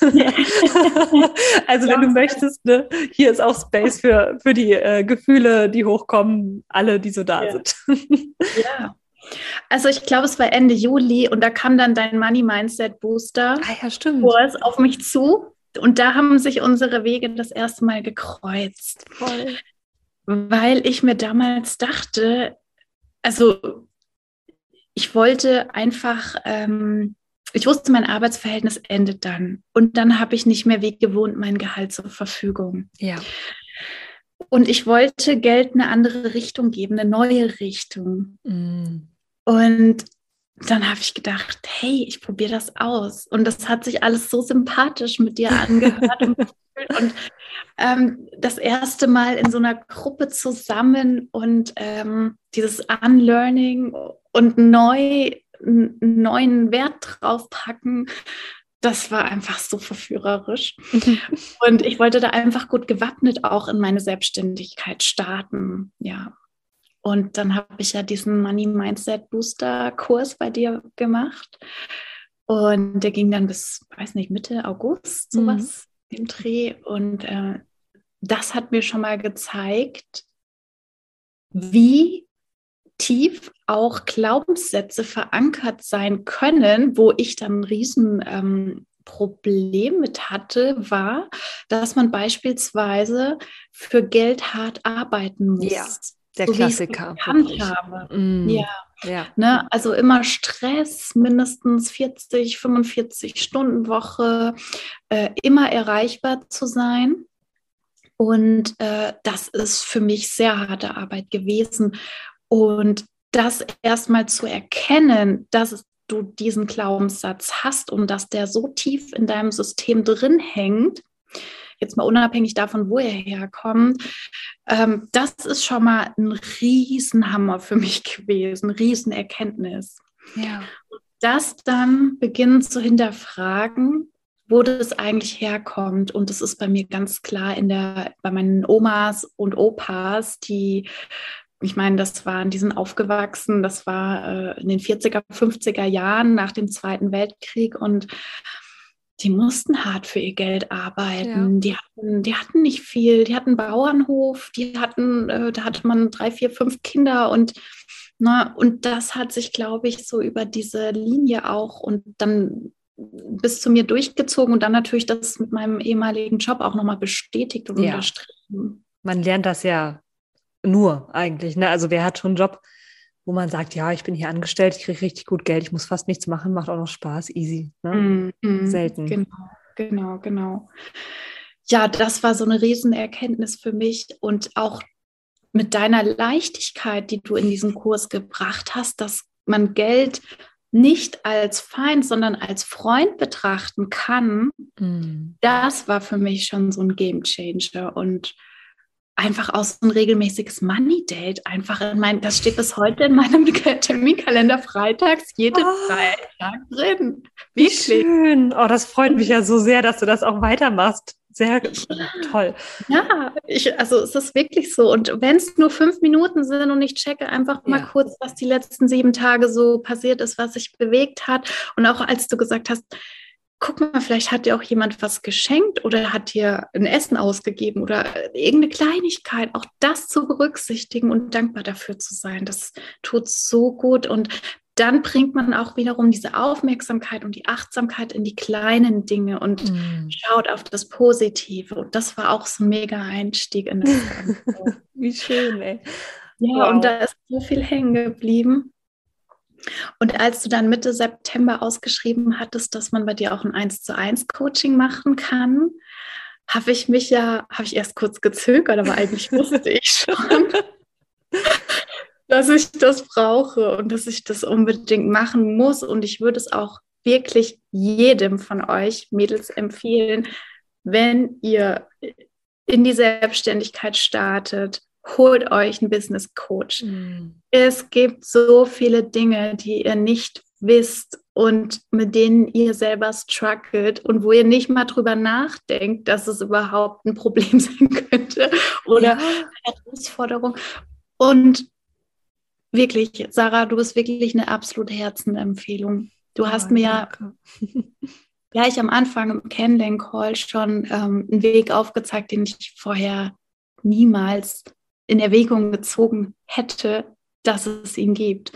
also wenn du möchtest, ne, hier ist auch Space für, für die äh, Gefühle, die hochkommen, alle, die so da ja. sind. ja. Also ich glaube, es war Ende Juli und da kam dann dein Money Mindset Booster ah, ja, stimmt. Kurs auf mich zu und da haben sich unsere Wege das erste Mal gekreuzt. Voll. Weil ich mir damals dachte, also ich wollte einfach, ähm, ich wusste, mein Arbeitsverhältnis endet dann. Und dann habe ich nicht mehr wie gewohnt mein Gehalt zur Verfügung. Ja. Und ich wollte Geld eine andere Richtung geben, eine neue Richtung. Mm. Und dann habe ich gedacht, hey, ich probiere das aus. Und das hat sich alles so sympathisch mit dir angehört. und ähm, das erste Mal in so einer Gruppe zusammen und ähm, dieses Unlearning und neu, neuen Wert draufpacken, das war einfach so verführerisch. und ich wollte da einfach gut gewappnet auch in meine Selbstständigkeit starten. Ja. Und dann habe ich ja diesen Money Mindset Booster Kurs bei dir gemacht. Und der ging dann bis, weiß nicht, Mitte August, sowas mhm. im Dreh. Und äh, das hat mir schon mal gezeigt, wie tief auch Glaubenssätze verankert sein können, wo ich dann ein riesen ähm, Problem mit hatte, war, dass man beispielsweise für Geld hart arbeiten muss. Ja. Der so Klassiker. Wie habe. Mm. Ja. ja. Ne? Also immer Stress, mindestens 40, 45 Stunden Woche, äh, immer erreichbar zu sein. Und äh, das ist für mich sehr harte Arbeit gewesen. Und das erstmal zu erkennen, dass du diesen Glaubenssatz hast und dass der so tief in deinem System drin hängt, jetzt mal unabhängig davon, wo er herkommt, ähm, das ist schon mal ein Riesenhammer für mich gewesen, Riesenerkenntnis. Ja. Das dann beginnen zu hinterfragen, wo das eigentlich herkommt. Und das ist bei mir ganz klar in der, bei meinen Omas und Opas, die ich meine, das waren, die sind aufgewachsen, das war äh, in den 40er, 50er Jahren nach dem Zweiten Weltkrieg und die mussten hart für ihr Geld arbeiten. Ja. Die, hatten, die hatten nicht viel, die hatten einen Bauernhof, die hatten, äh, da hatte man drei, vier, fünf Kinder und na, ne, und das hat sich, glaube ich, so über diese Linie auch und dann bis zu mir durchgezogen und dann natürlich das mit meinem ehemaligen Job auch nochmal bestätigt und ja. unterstrichen. Man lernt das ja nur eigentlich. Ne? Also wer hat schon einen Job, wo man sagt, ja, ich bin hier angestellt, ich kriege richtig gut Geld, ich muss fast nichts machen, macht auch noch Spaß, easy. Ne? Mm, mm, Selten. Genau, genau, genau. Ja, das war so eine Riesenerkenntnis für mich und auch mit deiner Leichtigkeit, die du in diesen Kurs gebracht hast, dass man Geld nicht als Feind, sondern als Freund betrachten kann, mm. das war für mich schon so ein Game Changer und einfach auch so ein regelmäßiges Money Date einfach in mein, das steht bis heute in meinem Terminkalender freitags, jeden oh, Freitag drin. Wie schön. Oh, das freut mich ja so sehr, dass du das auch weitermachst. Sehr toll. Ja, ich, also es ist wirklich so. Und wenn es nur fünf Minuten sind und ich checke einfach ja. mal kurz, was die letzten sieben Tage so passiert ist, was sich bewegt hat. Und auch als du gesagt hast, guck mal, vielleicht hat dir auch jemand was geschenkt oder hat dir ein Essen ausgegeben oder irgendeine Kleinigkeit, auch das zu berücksichtigen und dankbar dafür zu sein. Das tut so gut und dann bringt man auch wiederum diese Aufmerksamkeit und die Achtsamkeit in die kleinen Dinge und mm. schaut auf das Positive. Und das war auch so ein mega Einstieg in das Ganze. Wie schön, ey. Ja, wow. und da ist so viel hängen geblieben. Und als du dann Mitte September ausgeschrieben hattest, dass man bei dir auch ein 1 zu 1 Coaching machen kann, habe ich mich ja, habe ich erst kurz gezögert, aber eigentlich wusste ich schon, dass ich das brauche und dass ich das unbedingt machen muss. Und ich würde es auch wirklich jedem von euch Mädels empfehlen, wenn ihr in die Selbstständigkeit startet, holt euch einen Business Coach. Mhm. Es gibt so viele Dinge, die ihr nicht wisst und mit denen ihr selber struggelt und wo ihr nicht mal drüber nachdenkt, dass es überhaupt ein Problem sein könnte oder ja. eine Herausforderung. Und wirklich, Sarah, du bist wirklich eine absolute Herzenempfehlung. Du oh, hast mir ja gleich am Anfang im Kennenlern-Call schon ähm, einen Weg aufgezeigt, den ich vorher niemals in Erwägung gezogen hätte, dass es ihn gibt.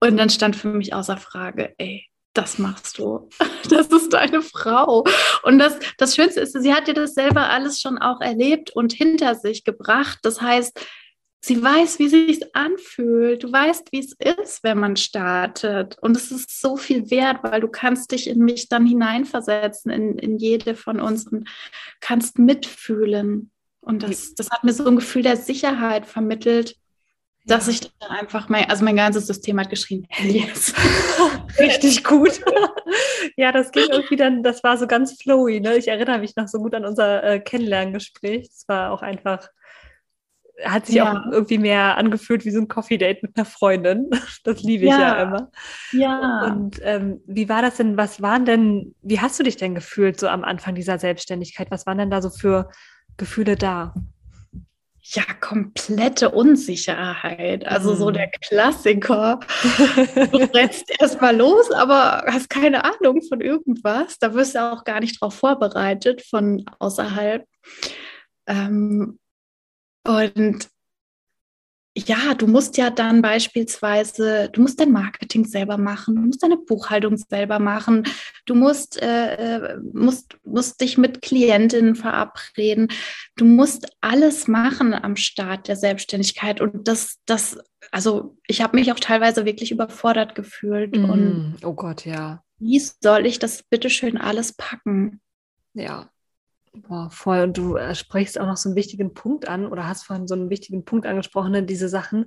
Und dann stand für mich außer Frage, ey, das machst du. Das ist deine Frau. Und das, das Schönste ist, sie hat dir das selber alles schon auch erlebt und hinter sich gebracht. Das heißt, sie weiß, wie sich anfühlt. Du weißt, wie es ist, wenn man startet. Und es ist so viel wert, weil du kannst dich in mich dann hineinversetzen, in, in jede von uns und kannst mitfühlen. Und das, das hat mir so ein Gefühl der Sicherheit vermittelt, dass ich dann einfach mein, also mein ganzes System hat geschrien, yes. Richtig gut. ja, das ging irgendwie dann, das war so ganz flowy. Ne? Ich erinnere mich noch so gut an unser äh, Kennenlerngespräch. Es war auch einfach, hat sich ja. auch irgendwie mehr angefühlt wie so ein Coffee-Date mit einer Freundin. Das liebe ich ja, ja immer. Ja. Und ähm, wie war das denn, was waren denn, wie hast du dich denn gefühlt so am Anfang dieser Selbstständigkeit? Was waren denn da so für Gefühle da? Ja, komplette Unsicherheit. Also so der mhm. Klassiker. Du rennst erstmal los, aber hast keine Ahnung von irgendwas. Da wirst du auch gar nicht drauf vorbereitet von außerhalb. Ähm, und ja, du musst ja dann beispielsweise, du musst dein Marketing selber machen, du musst deine Buchhaltung selber machen, du musst, äh, äh, musst, musst dich mit Klientinnen verabreden, du musst alles machen am Start der Selbstständigkeit und das, das, also ich habe mich auch teilweise wirklich überfordert gefühlt mm, und oh Gott, ja. Wie soll ich das bitteschön alles packen? Ja, Boah, voll. Und du äh, sprichst auch noch so einen wichtigen Punkt an oder hast vorhin so einen wichtigen Punkt angesprochen, ne? diese Sachen,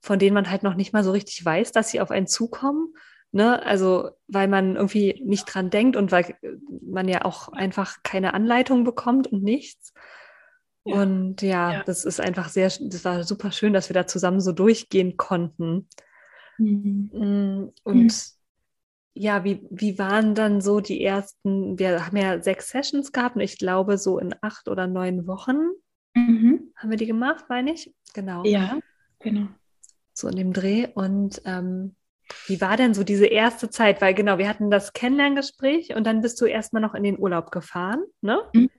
von denen man halt noch nicht mal so richtig weiß, dass sie auf einen zukommen. Ne? Also, weil man irgendwie nicht dran denkt und weil man ja auch einfach keine Anleitung bekommt und nichts. Ja. Und ja, ja, das ist einfach sehr, das war super schön, dass wir da zusammen so durchgehen konnten. Mhm. Mm, und. Ja, wie, wie waren dann so die ersten, wir haben ja sechs Sessions gehabt und ich glaube, so in acht oder neun Wochen mhm. haben wir die gemacht, meine ich. Genau. Ja, genau. So in dem Dreh. Und ähm, wie war denn so diese erste Zeit? Weil genau, wir hatten das Kennenlerngespräch und dann bist du erstmal noch in den Urlaub gefahren, ne? Mhm.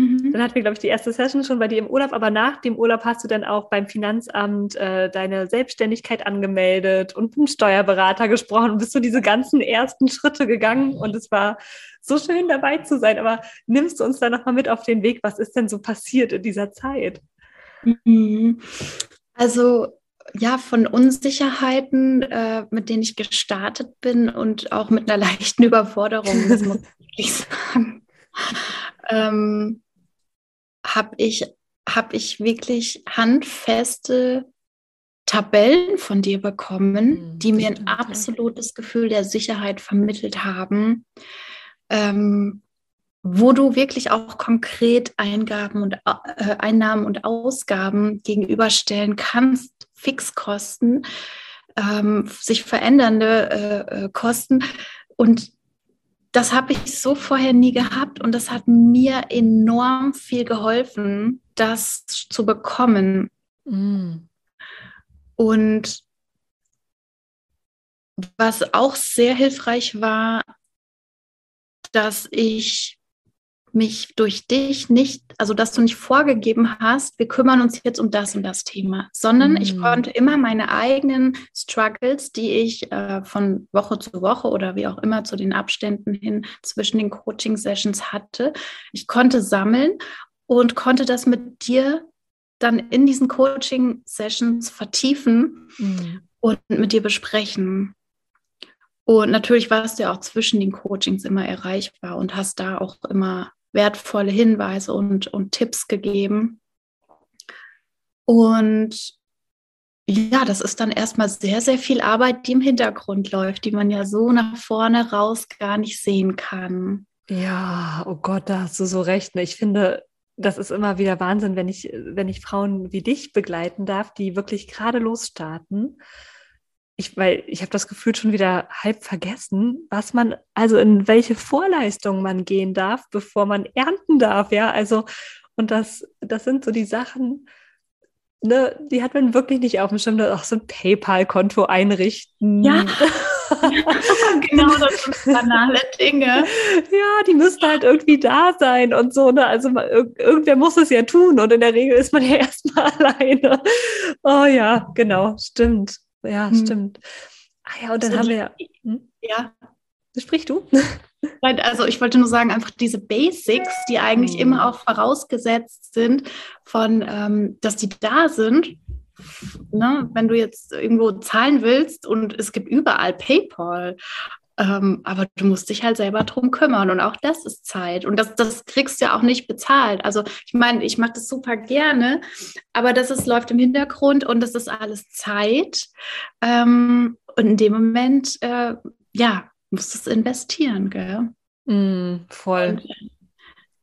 Mhm. Dann hatten wir, glaube ich, die erste Session schon bei dir im Urlaub, aber nach dem Urlaub hast du dann auch beim Finanzamt äh, deine Selbstständigkeit angemeldet und mit einem Steuerberater gesprochen und bist du diese ganzen ersten Schritte gegangen und es war so schön dabei zu sein. Aber nimmst du uns da nochmal mit auf den Weg? Was ist denn so passiert in dieser Zeit? Mhm. Also ja, von Unsicherheiten, äh, mit denen ich gestartet bin und auch mit einer leichten Überforderung, das muss ich wirklich sagen, ähm, habe ich, hab ich wirklich handfeste Tabellen von dir bekommen, mhm, die mir ein absolutes Gefühl der Sicherheit vermittelt haben, ähm, wo du wirklich auch konkret Eingaben und äh, Einnahmen und Ausgaben gegenüberstellen kannst, Fixkosten, ähm, sich verändernde äh, äh, Kosten. Und das habe ich so vorher nie gehabt und das hat mir enorm viel geholfen, das zu bekommen. Mm. Und was auch sehr hilfreich war, dass ich mich durch dich nicht, also dass du nicht vorgegeben hast, wir kümmern uns jetzt um das und das Thema, sondern mhm. ich konnte immer meine eigenen Struggles, die ich äh, von Woche zu Woche oder wie auch immer zu den Abständen hin zwischen den Coaching-Sessions hatte, ich konnte sammeln und konnte das mit dir dann in diesen Coaching-Sessions vertiefen mhm. und mit dir besprechen. Und natürlich warst du ja auch zwischen den Coachings immer erreichbar und hast da auch immer wertvolle Hinweise und, und Tipps gegeben. Und ja, das ist dann erstmal sehr, sehr viel Arbeit, die im Hintergrund läuft, die man ja so nach vorne raus gar nicht sehen kann. Ja, oh Gott, da hast du so recht. Ich finde, das ist immer wieder Wahnsinn, wenn ich, wenn ich Frauen wie dich begleiten darf, die wirklich gerade losstarten ich, weil ich habe das Gefühl schon wieder halb vergessen, was man, also in welche Vorleistung man gehen darf, bevor man ernten darf, ja. Also, und das, das sind so die Sachen, ne, die hat man wirklich nicht auf dem Schirm, auch so ein PayPal-Konto einrichten. Ja. genau, das sind banale Dinge. Ja, die müssen halt irgendwie da sein und so. Ne? Also irgendwer muss es ja tun und in der Regel ist man ja erstmal alleine. Oh ja, genau, stimmt. Ja, hm. stimmt. Ah ja, und dann also haben wir. Hm? Ja. Sprich du? Also ich wollte nur sagen, einfach diese Basics, die eigentlich hm. immer auch vorausgesetzt sind, von ähm, dass die da sind. Ne? Wenn du jetzt irgendwo zahlen willst und es gibt überall PayPal ähm, aber du musst dich halt selber drum kümmern und auch das ist Zeit und das, das kriegst du ja auch nicht bezahlt. Also ich meine, ich mache das super gerne, aber das ist, läuft im Hintergrund und das ist alles Zeit. Ähm, und in dem Moment, äh, ja, musst du es investieren, gell? Mm, voll. Und, äh,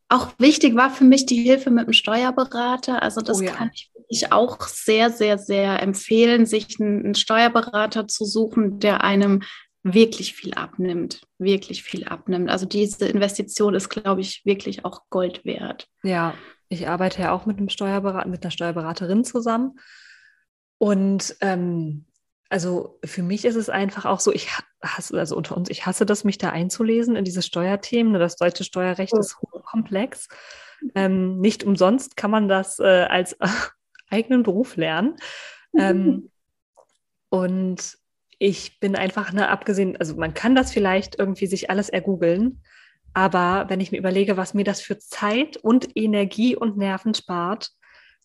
auch wichtig war für mich die Hilfe mit dem Steuerberater. Also das oh ja. kann ich wirklich auch sehr, sehr, sehr empfehlen, sich einen Steuerberater zu suchen, der einem wirklich viel abnimmt, wirklich viel abnimmt. Also diese Investition ist, glaube ich, wirklich auch Gold wert. Ja, ich arbeite ja auch mit einem Steuerberater, mit einer Steuerberaterin zusammen. Und ähm, also für mich ist es einfach auch so, ich hasse, also unter uns, ich hasse das, mich da einzulesen in diese Steuerthemen. Das deutsche Steuerrecht oh. ist hochkomplex. Ähm, nicht umsonst kann man das äh, als eigenen Beruf lernen. Ähm, und ich bin einfach, ne, abgesehen, also man kann das vielleicht irgendwie sich alles ergoogeln, aber wenn ich mir überlege, was mir das für Zeit und Energie und Nerven spart,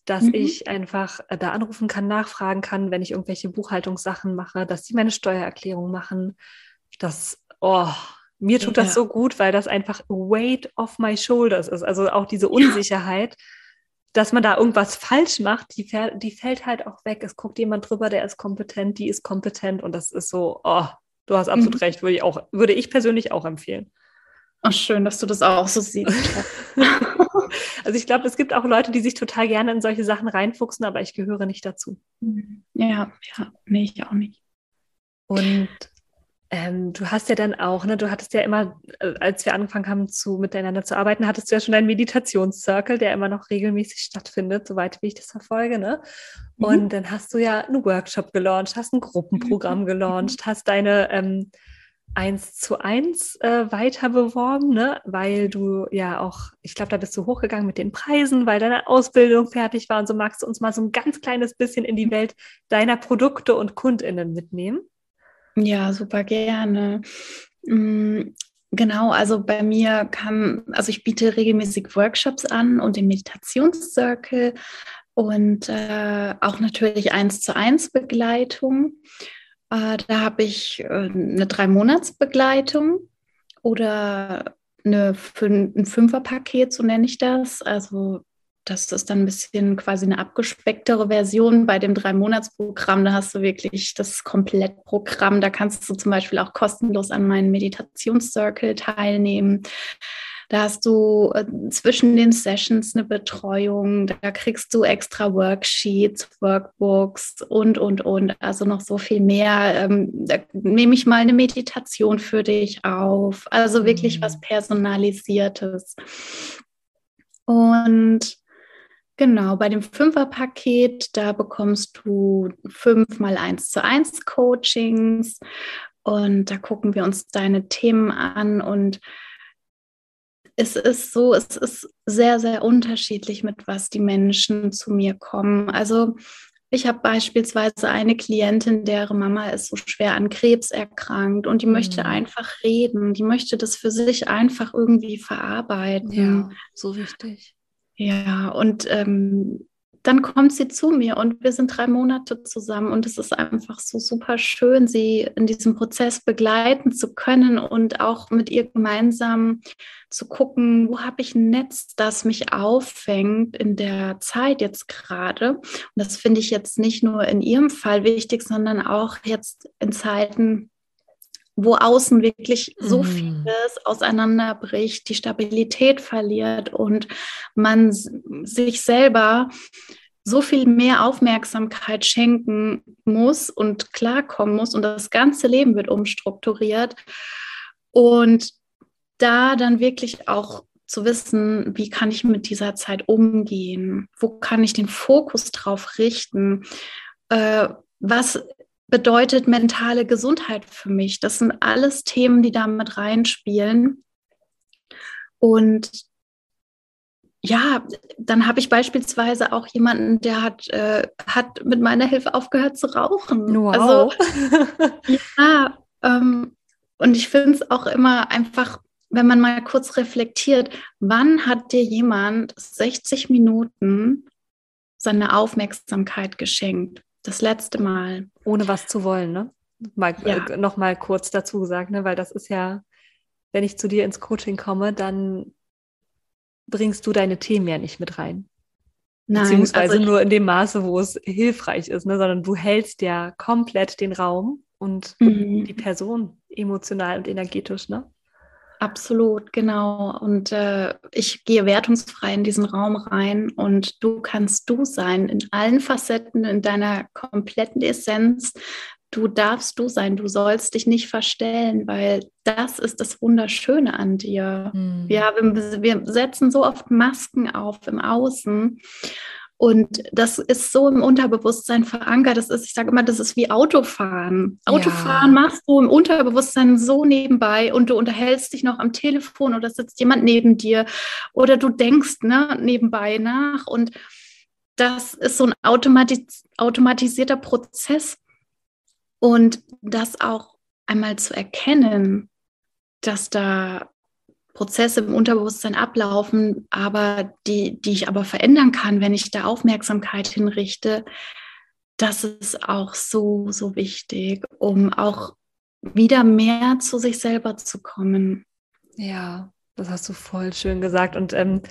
dass mhm. ich einfach äh, da anrufen kann, nachfragen kann, wenn ich irgendwelche Buchhaltungssachen mache, dass sie meine Steuererklärung machen, das, oh, mir tut das so gut, weil das einfach weight off my shoulders ist. Also auch diese Unsicherheit, ja. Dass man da irgendwas falsch macht, die, die fällt halt auch weg. Es guckt jemand drüber, der ist kompetent, die ist kompetent und das ist so, oh, du hast absolut mhm. recht, würde ich auch, würde ich persönlich auch empfehlen. Ach, schön, dass du das auch so siehst. also ich glaube, es gibt auch Leute, die sich total gerne in solche Sachen reinfuchsen, aber ich gehöre nicht dazu. Ja, ja, nee, ich auch nicht. Und ähm, du hast ja dann auch, ne, du hattest ja immer, äh, als wir angefangen haben, zu, miteinander zu arbeiten, hattest du ja schon einen Meditationszirkel, der immer noch regelmäßig stattfindet, soweit wie ich das verfolge. Ne? Mhm. Und dann hast du ja einen Workshop gelauncht, hast ein Gruppenprogramm mhm. gelauncht, hast deine ähm, eins zu eins äh, weiter beworben, ne? weil du ja auch, ich glaube, da bist du hochgegangen mit den Preisen, weil deine Ausbildung fertig war und so magst du uns mal so ein ganz kleines bisschen in die Welt deiner Produkte und KundInnen mitnehmen. Ja, super gerne. Mm, genau, also bei mir kam, also ich biete regelmäßig Workshops an und den Meditationscircle und äh, auch natürlich eins zu eins Begleitung. Äh, da habe ich äh, eine Drei-Monats-Begleitung oder eine ein Fünfer-Paket, so nenne ich das. Also das ist dann ein bisschen quasi eine abgespecktere Version. Bei dem Drei-Monats-Programm, da hast du wirklich das Komplettprogramm. Da kannst du zum Beispiel auch kostenlos an meinen Meditationscircle teilnehmen. Da hast du äh, zwischen den Sessions eine Betreuung, da kriegst du extra Worksheets, Workbooks und, und, und. Also noch so viel mehr. Ähm, da nehme ich mal eine Meditation für dich auf. Also wirklich mhm. was Personalisiertes. Und Genau, bei dem Fünferpaket, da bekommst du fünf mal eins zu eins Coachings und da gucken wir uns deine Themen an und es ist so, es ist sehr, sehr unterschiedlich, mit was die Menschen zu mir kommen. Also ich habe beispielsweise eine Klientin, deren Mama ist so schwer an Krebs erkrankt und die mhm. möchte einfach reden, die möchte das für sich einfach irgendwie verarbeiten. Ja, so wichtig. Ja, und ähm, dann kommt sie zu mir und wir sind drei Monate zusammen und es ist einfach so super schön, sie in diesem Prozess begleiten zu können und auch mit ihr gemeinsam zu gucken, wo habe ich ein Netz, das mich auffängt in der Zeit jetzt gerade. Und das finde ich jetzt nicht nur in ihrem Fall wichtig, sondern auch jetzt in Zeiten, wo außen wirklich so mm. vieles auseinanderbricht, die Stabilität verliert und man sich selber so viel mehr Aufmerksamkeit schenken muss und klarkommen muss und das ganze Leben wird umstrukturiert. Und da dann wirklich auch zu wissen, wie kann ich mit dieser Zeit umgehen? Wo kann ich den Fokus drauf richten? Äh, was bedeutet mentale Gesundheit für mich? Das sind alles Themen, die da mit reinspielen. Und ja, dann habe ich beispielsweise auch jemanden, der hat, äh, hat mit meiner Hilfe aufgehört zu rauchen. Wow. Also, ja, ähm, und ich finde es auch immer einfach, wenn man mal kurz reflektiert, wann hat dir jemand 60 Minuten seine Aufmerksamkeit geschenkt? Das letzte Mal. Ohne was zu wollen, ne? Mal, ja. äh, noch mal kurz dazu gesagt, ne? weil das ist ja, wenn ich zu dir ins Coaching komme, dann bringst du deine Themen ja nicht mit rein. Nein, Beziehungsweise also nur in dem Maße, wo es hilfreich ist, ne? sondern du hältst ja komplett den Raum und mhm. die Person emotional und energetisch, ne? Absolut, genau. Und äh, ich gehe wertungsfrei in diesen Raum rein und du kannst du sein in allen Facetten, in deiner kompletten Essenz. Du darfst du sein, du sollst dich nicht verstellen, weil das ist das Wunderschöne an dir. Mhm. Ja, wir, wir setzen so oft Masken auf im Außen und das ist so im Unterbewusstsein verankert. Das ist, ich sage immer, das ist wie Autofahren. Autofahren ja. machst du im Unterbewusstsein so nebenbei und du unterhältst dich noch am Telefon oder sitzt jemand neben dir oder du denkst ne, nebenbei nach. Und das ist so ein automatis automatisierter Prozess. Und das auch einmal zu erkennen, dass da Prozesse im Unterbewusstsein ablaufen, aber die, die ich aber verändern kann, wenn ich da Aufmerksamkeit hinrichte, das ist auch so, so wichtig, um auch wieder mehr zu sich selber zu kommen. Ja, das hast du voll schön gesagt. Und ähm,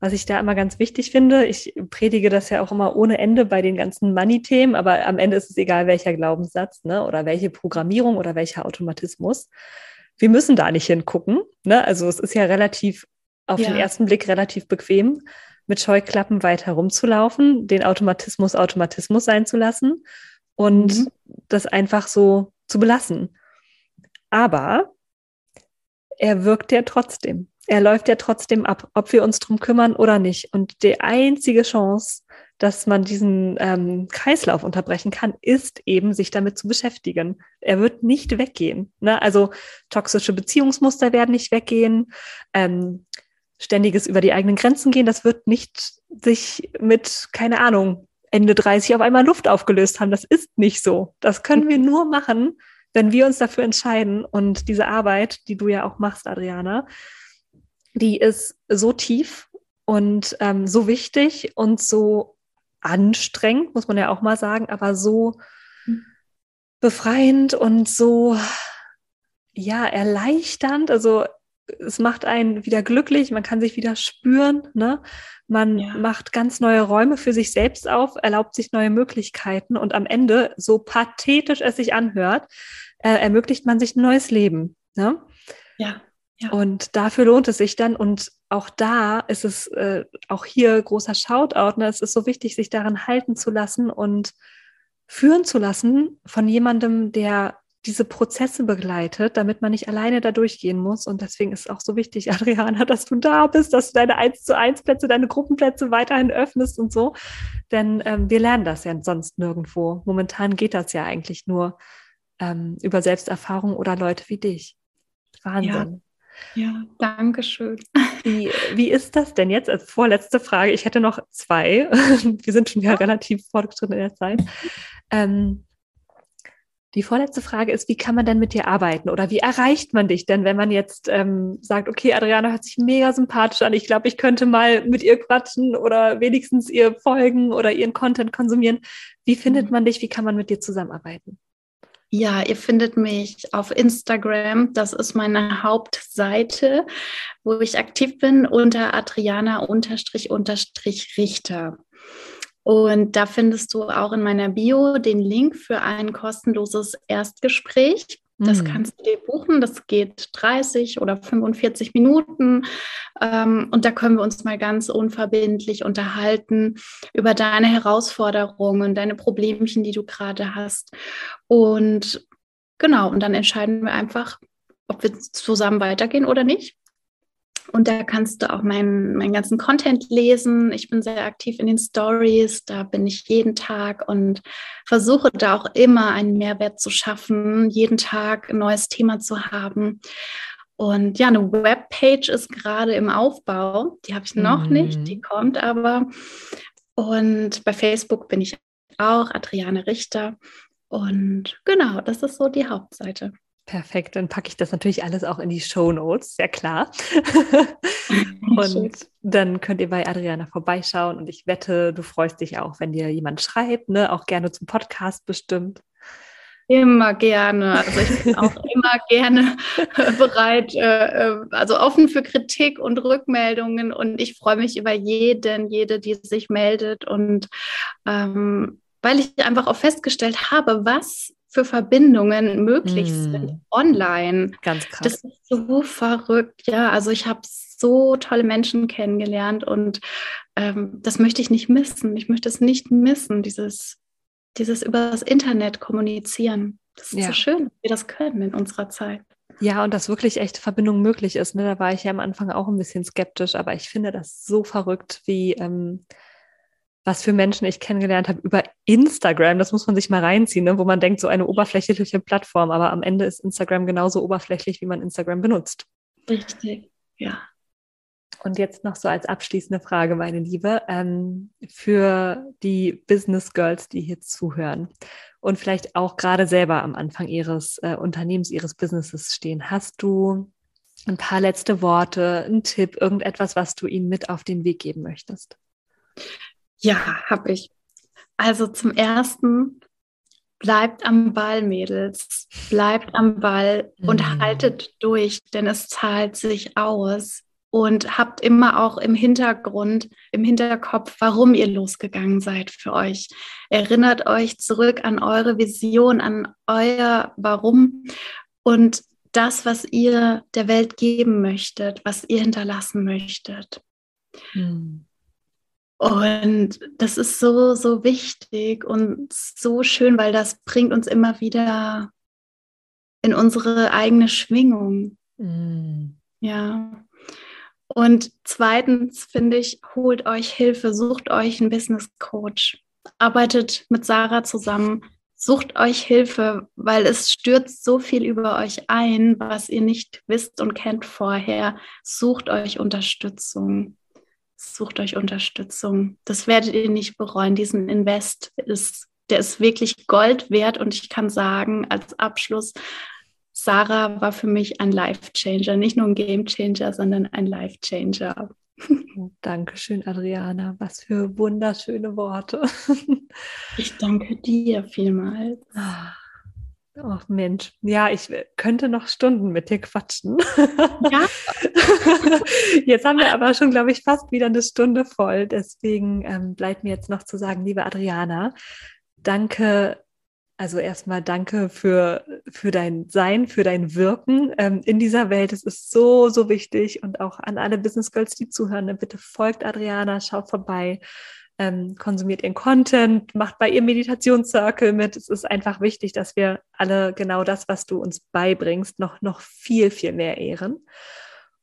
was ich da immer ganz wichtig finde, ich predige das ja auch immer ohne Ende bei den ganzen Money-Themen, aber am Ende ist es egal, welcher Glaubenssatz ne, oder welche Programmierung oder welcher Automatismus. Wir müssen da nicht hingucken. Ne? Also es ist ja relativ, auf ja. den ersten Blick relativ bequem, mit Scheuklappen weit herumzulaufen, den Automatismus Automatismus sein zu lassen und mhm. das einfach so zu belassen. Aber er wirkt ja trotzdem. Er läuft ja trotzdem ab, ob wir uns drum kümmern oder nicht. Und die einzige Chance, dass man diesen ähm, Kreislauf unterbrechen kann, ist eben, sich damit zu beschäftigen. Er wird nicht weggehen. Ne? Also toxische Beziehungsmuster werden nicht weggehen. Ähm, ständiges über die eigenen Grenzen gehen, das wird nicht sich mit, keine Ahnung, Ende 30 auf einmal Luft aufgelöst haben. Das ist nicht so. Das können wir nur machen, wenn wir uns dafür entscheiden. Und diese Arbeit, die du ja auch machst, Adriana, die ist so tief und ähm, so wichtig und so anstrengend, muss man ja auch mal sagen, aber so befreiend und so ja erleichternd. Also es macht einen wieder glücklich, man kann sich wieder spüren, ne? Man ja. macht ganz neue Räume für sich selbst auf, erlaubt sich neue Möglichkeiten und am Ende, so pathetisch es sich anhört, äh, ermöglicht man sich ein neues Leben. Ne? Ja. ja. Und dafür lohnt es sich dann und auch da ist es äh, auch hier großer Shoutout. Ne? Es ist so wichtig, sich daran halten zu lassen und führen zu lassen von jemandem, der diese Prozesse begleitet, damit man nicht alleine da durchgehen muss. Und deswegen ist es auch so wichtig, Adriana, dass du da bist, dass du deine 1 zu 1 Plätze, deine Gruppenplätze weiterhin öffnest und so. Denn ähm, wir lernen das ja sonst nirgendwo. Momentan geht das ja eigentlich nur ähm, über Selbsterfahrung oder Leute wie dich. Wahnsinn. Ja, ja danke schön. Wie, wie ist das denn jetzt als vorletzte Frage? Ich hätte noch zwei. Wir sind schon wieder relativ fortgeschritten in der Zeit. Ähm, die vorletzte Frage ist, wie kann man denn mit dir arbeiten oder wie erreicht man dich denn, wenn man jetzt ähm, sagt, okay, Adriana hört sich mega sympathisch an, ich glaube, ich könnte mal mit ihr quatschen oder wenigstens ihr folgen oder ihren Content konsumieren. Wie findet mhm. man dich? Wie kann man mit dir zusammenarbeiten? Ja, ihr findet mich auf Instagram. Das ist meine Hauptseite, wo ich aktiv bin unter Adriana-Richter. Und da findest du auch in meiner Bio den Link für ein kostenloses Erstgespräch. Das mhm. kannst du dir buchen. Das geht 30 oder 45 Minuten. Ähm, und da können wir uns mal ganz unverbindlich unterhalten über deine Herausforderungen, deine Problemchen, die du gerade hast. Und genau, und dann entscheiden wir einfach, ob wir zusammen weitergehen oder nicht. Und da kannst du auch meinen, meinen ganzen Content lesen. Ich bin sehr aktiv in den Stories, da bin ich jeden Tag und versuche da auch immer einen Mehrwert zu schaffen, jeden Tag ein neues Thema zu haben. Und ja, eine Webpage ist gerade im Aufbau. Die habe ich noch mhm. nicht, die kommt aber. Und bei Facebook bin ich auch, Adriane Richter. Und genau, das ist so die Hauptseite. Perfekt, dann packe ich das natürlich alles auch in die Show Notes, sehr klar. und dann könnt ihr bei Adriana vorbeischauen und ich wette, du freust dich auch, wenn dir jemand schreibt, ne? auch gerne zum Podcast bestimmt. Immer gerne. Also ich bin auch immer gerne bereit, äh, äh, also offen für Kritik und Rückmeldungen. Und ich freue mich über jeden, jede, die sich meldet. Und ähm, weil ich einfach auch festgestellt habe, was für Verbindungen möglich mm. sind online. Ganz krass. Das ist so verrückt. Ja, also ich habe so tolle Menschen kennengelernt und ähm, das möchte ich nicht missen. Ich möchte es nicht missen, dieses, dieses über das Internet kommunizieren. Das ist ja. so schön, dass wir das können in unserer Zeit. Ja, und dass wirklich echte Verbindung möglich ist. Ne? Da war ich ja am Anfang auch ein bisschen skeptisch, aber ich finde das so verrückt, wie ähm, was für Menschen ich kennengelernt habe über Instagram. Das muss man sich mal reinziehen, ne? wo man denkt, so eine oberflächliche Plattform. Aber am Ende ist Instagram genauso oberflächlich, wie man Instagram benutzt. Richtig, ja. Und jetzt noch so als abschließende Frage, meine Liebe, ähm, für die Business Girls, die hier zuhören und vielleicht auch gerade selber am Anfang ihres äh, Unternehmens, ihres Businesses stehen. Hast du ein paar letzte Worte, einen Tipp, irgendetwas, was du ihnen mit auf den Weg geben möchtest? Ja, habe ich. Also zum ersten, bleibt am Ball, Mädels. Bleibt am Ball und mhm. haltet durch, denn es zahlt sich aus. Und habt immer auch im Hintergrund, im Hinterkopf, warum ihr losgegangen seid für euch. Erinnert euch zurück an eure Vision, an euer Warum und das, was ihr der Welt geben möchtet, was ihr hinterlassen möchtet. Mhm. Und das ist so, so wichtig und so schön, weil das bringt uns immer wieder in unsere eigene Schwingung. Mm. Ja. Und zweitens finde ich, holt euch Hilfe, sucht euch einen Business Coach, arbeitet mit Sarah zusammen, sucht euch Hilfe, weil es stürzt so viel über euch ein, was ihr nicht wisst und kennt vorher. Sucht euch Unterstützung sucht euch Unterstützung. Das werdet ihr nicht bereuen. Diesen Invest ist, der ist wirklich Gold wert und ich kann sagen, als Abschluss, Sarah war für mich ein Life-Changer, nicht nur ein Game-Changer, sondern ein Life-Changer. Dankeschön, Adriana. Was für wunderschöne Worte. Ich danke dir vielmals. Ach Mensch, ja, ich könnte noch Stunden mit dir quatschen. Ja. jetzt haben wir aber schon, glaube ich, fast wieder eine Stunde voll. Deswegen ähm, bleibt mir jetzt noch zu sagen, liebe Adriana, danke, also erstmal danke für, für dein Sein, für dein Wirken ähm, in dieser Welt. Es ist so, so wichtig und auch an alle Business Girls, die zuhören, bitte folgt Adriana, schaut vorbei ähm, konsumiert ihren Content, macht bei ihr Meditationscircle mit. Es ist einfach wichtig, dass wir alle genau das, was du uns beibringst, noch, noch viel, viel mehr ehren.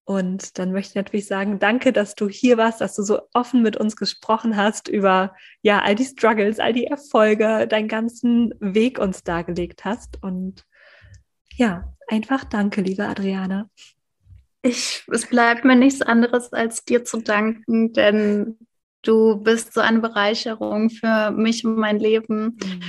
Und dann möchte ich natürlich sagen, danke, dass du hier warst, dass du so offen mit uns gesprochen hast über ja all die Struggles, all die Erfolge, deinen ganzen Weg uns dargelegt hast. Und ja, einfach danke, liebe Adriane. Ich, es bleibt mir nichts anderes, als dir zu danken, denn Du bist so eine Bereicherung für mich und mein Leben. Mhm.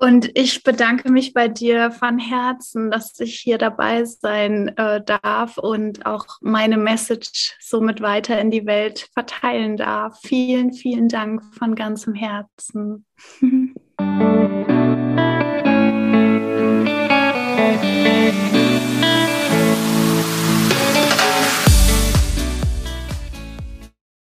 Und ich bedanke mich bei dir von Herzen, dass ich hier dabei sein äh, darf und auch meine Message somit weiter in die Welt verteilen darf. Vielen, vielen Dank von ganzem Herzen.